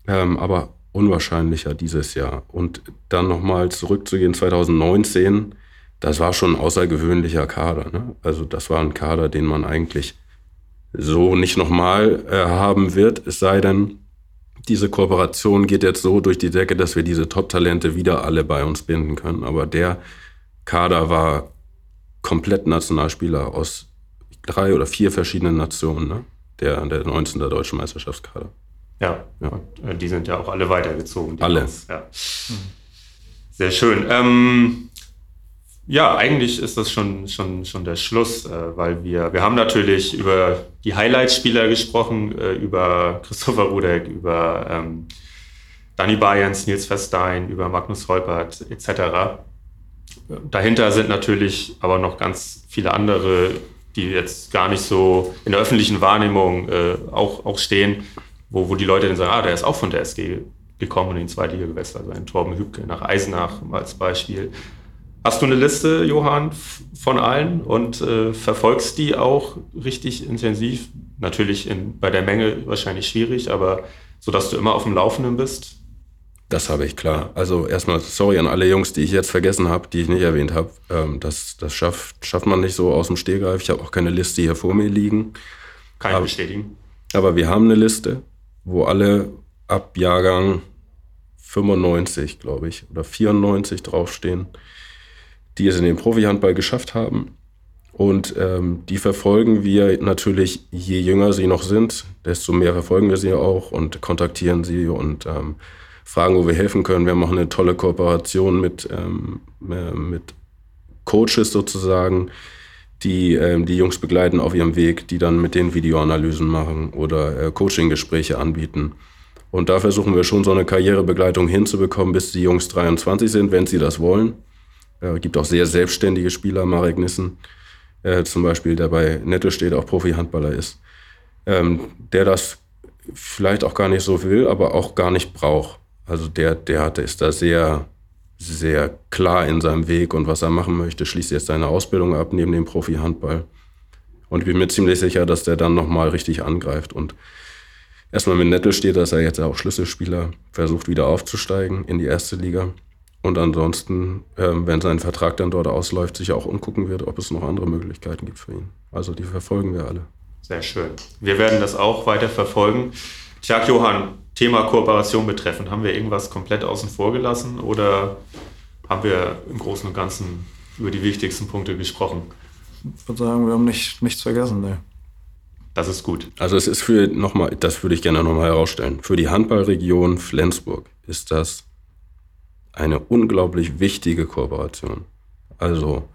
Ähm, aber unwahrscheinlicher dieses Jahr. Und dann nochmal zurückzugehen, 2019, das war schon ein außergewöhnlicher Kader. Ne? Also das war ein Kader, den man eigentlich so nicht nochmal äh, haben wird, es sei denn, diese Kooperation geht jetzt so durch die Decke, dass wir diese Top-Talente wieder alle bei uns binden können. Aber der Kader war komplett Nationalspieler aus drei oder vier verschiedenen Nationen, ne? der, der 19. Deutsche Meisterschaftskader. Ja, ja. Und, äh, die sind ja auch alle weitergezogen. Alle. Ja. Sehr schön. Ähm, ja, eigentlich ist das schon, schon, schon der Schluss, äh, weil wir, wir haben natürlich über die Highlight-Spieler gesprochen, äh, über Christopher Rudek, über ähm, Danny Bayerns, Nils Verstein, über Magnus Holpert etc. Dahinter sind natürlich aber noch ganz viele andere, die jetzt gar nicht so in der öffentlichen Wahrnehmung äh, auch, auch stehen wo, wo die Leute dann sagen, ah, der ist auch von der SG gekommen und in die zweite Liga gewechselt, also ein Torben Hübke nach Eisenach als Beispiel. Hast du eine Liste, Johann, von allen und äh, verfolgst die auch richtig intensiv? Natürlich in, bei der Menge wahrscheinlich schwierig, aber so dass du immer auf dem Laufenden bist? Das habe ich klar. Also erstmal sorry an alle Jungs, die ich jetzt vergessen habe, die ich nicht erwähnt habe. Ähm, das das schafft, schafft man nicht so aus dem Stehgreif. Ich habe auch keine Liste hier vor mir liegen. Kann ich bestätigen. Aber wir haben eine Liste wo alle ab Jahrgang 95, glaube ich, oder 94 draufstehen, die es in den Profi-Handball geschafft haben. Und ähm, die verfolgen wir natürlich, je jünger sie noch sind, desto mehr verfolgen wir sie auch und kontaktieren sie und ähm, fragen, wo wir helfen können. Wir machen eine tolle Kooperation mit, ähm, äh, mit Coaches sozusagen, die ähm, die Jungs begleiten auf ihrem Weg, die dann mit denen Videoanalysen machen oder äh, Coaching-Gespräche anbieten. Und da versuchen wir schon so eine Karrierebegleitung hinzubekommen, bis die Jungs 23 sind, wenn sie das wollen. Es äh, gibt auch sehr selbstständige Spieler, Marek Nissen äh, zum Beispiel, der bei Netto steht, auch Profi-Handballer ist, ähm, der das vielleicht auch gar nicht so will, aber auch gar nicht braucht. Also der, der, hat, ist da sehr sehr klar in seinem Weg und was er machen möchte, schließt jetzt seine Ausbildung ab neben dem Profi-Handball. Und ich bin mir ziemlich sicher, dass der dann nochmal richtig angreift. Und erstmal mit Nettel steht, dass er jetzt auch Schlüsselspieler versucht, wieder aufzusteigen in die erste Liga. Und ansonsten, ähm, wenn sein Vertrag dann dort ausläuft, sich auch umgucken wird, ob es noch andere Möglichkeiten gibt für ihn. Also die verfolgen wir alle. Sehr schön. Wir werden das auch weiter verfolgen. Tja, Johann, Thema Kooperation betreffend, haben wir irgendwas komplett außen vor gelassen oder haben wir im Großen und Ganzen über die wichtigsten Punkte gesprochen? Ich würde sagen, wir haben nicht, nichts vergessen. Ne. Das ist gut. Also es ist für nochmal, das würde ich gerne nochmal herausstellen, für die Handballregion Flensburg ist das eine unglaublich wichtige Kooperation. Also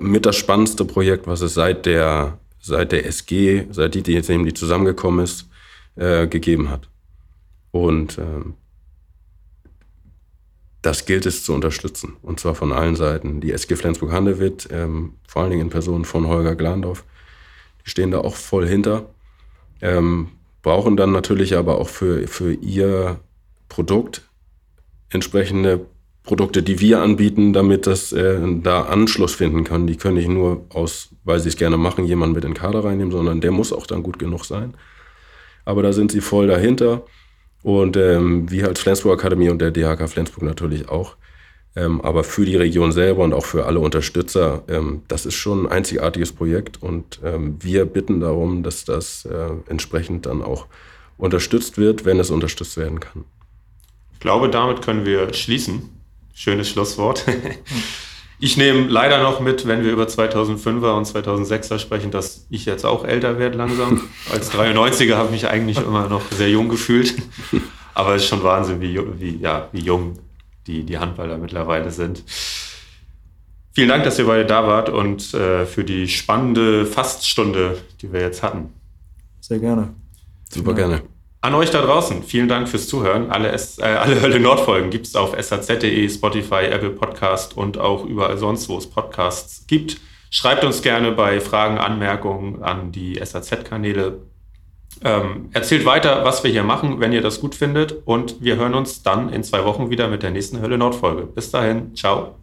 mit das spannendste Projekt, was es seit der, seit der SG, seit die, die, die zusammengekommen ist, äh, gegeben hat. Und äh, das gilt es zu unterstützen. Und zwar von allen Seiten. Die SG Flensburg-Handewitt, ähm, vor allen Dingen in Person von Holger Glandorf, die stehen da auch voll hinter. Ähm, brauchen dann natürlich aber auch für, für ihr Produkt entsprechende Produkte, die wir anbieten, damit das äh, da Anschluss finden kann. Die können nicht nur aus, weil sie es gerne machen, jemanden mit in den Kader reinnehmen, sondern der muss auch dann gut genug sein. Aber da sind sie voll dahinter. Und ähm, wir als Flensburg Akademie und der DHK Flensburg natürlich auch. Ähm, aber für die Region selber und auch für alle Unterstützer, ähm, das ist schon ein einzigartiges Projekt und ähm, wir bitten darum, dass das äh, entsprechend dann auch unterstützt wird, wenn es unterstützt werden kann. Ich glaube, damit können wir schließen. Schönes Schlusswort. <laughs> Ich nehme leider noch mit, wenn wir über 2005er und 2006er sprechen, dass ich jetzt auch älter werde langsam. <laughs> Als 93er habe ich mich eigentlich immer noch sehr jung gefühlt. <laughs> Aber es ist schon Wahnsinn, wie, wie, ja, wie jung die, die Handballer mittlerweile sind. Vielen Dank, dass ihr beide da wart und äh, für die spannende Faststunde, die wir jetzt hatten. Sehr gerne. Super gerne. An euch da draußen, vielen Dank fürs Zuhören. Alle, S äh, alle Hölle Nord-Folgen gibt es auf saz.de, Spotify, Apple Podcast und auch überall sonst, wo es Podcasts gibt. Schreibt uns gerne bei Fragen, Anmerkungen an die SAZ-Kanäle. Ähm, erzählt weiter, was wir hier machen, wenn ihr das gut findet. Und wir hören uns dann in zwei Wochen wieder mit der nächsten Hölle Nord-Folge. Bis dahin, ciao.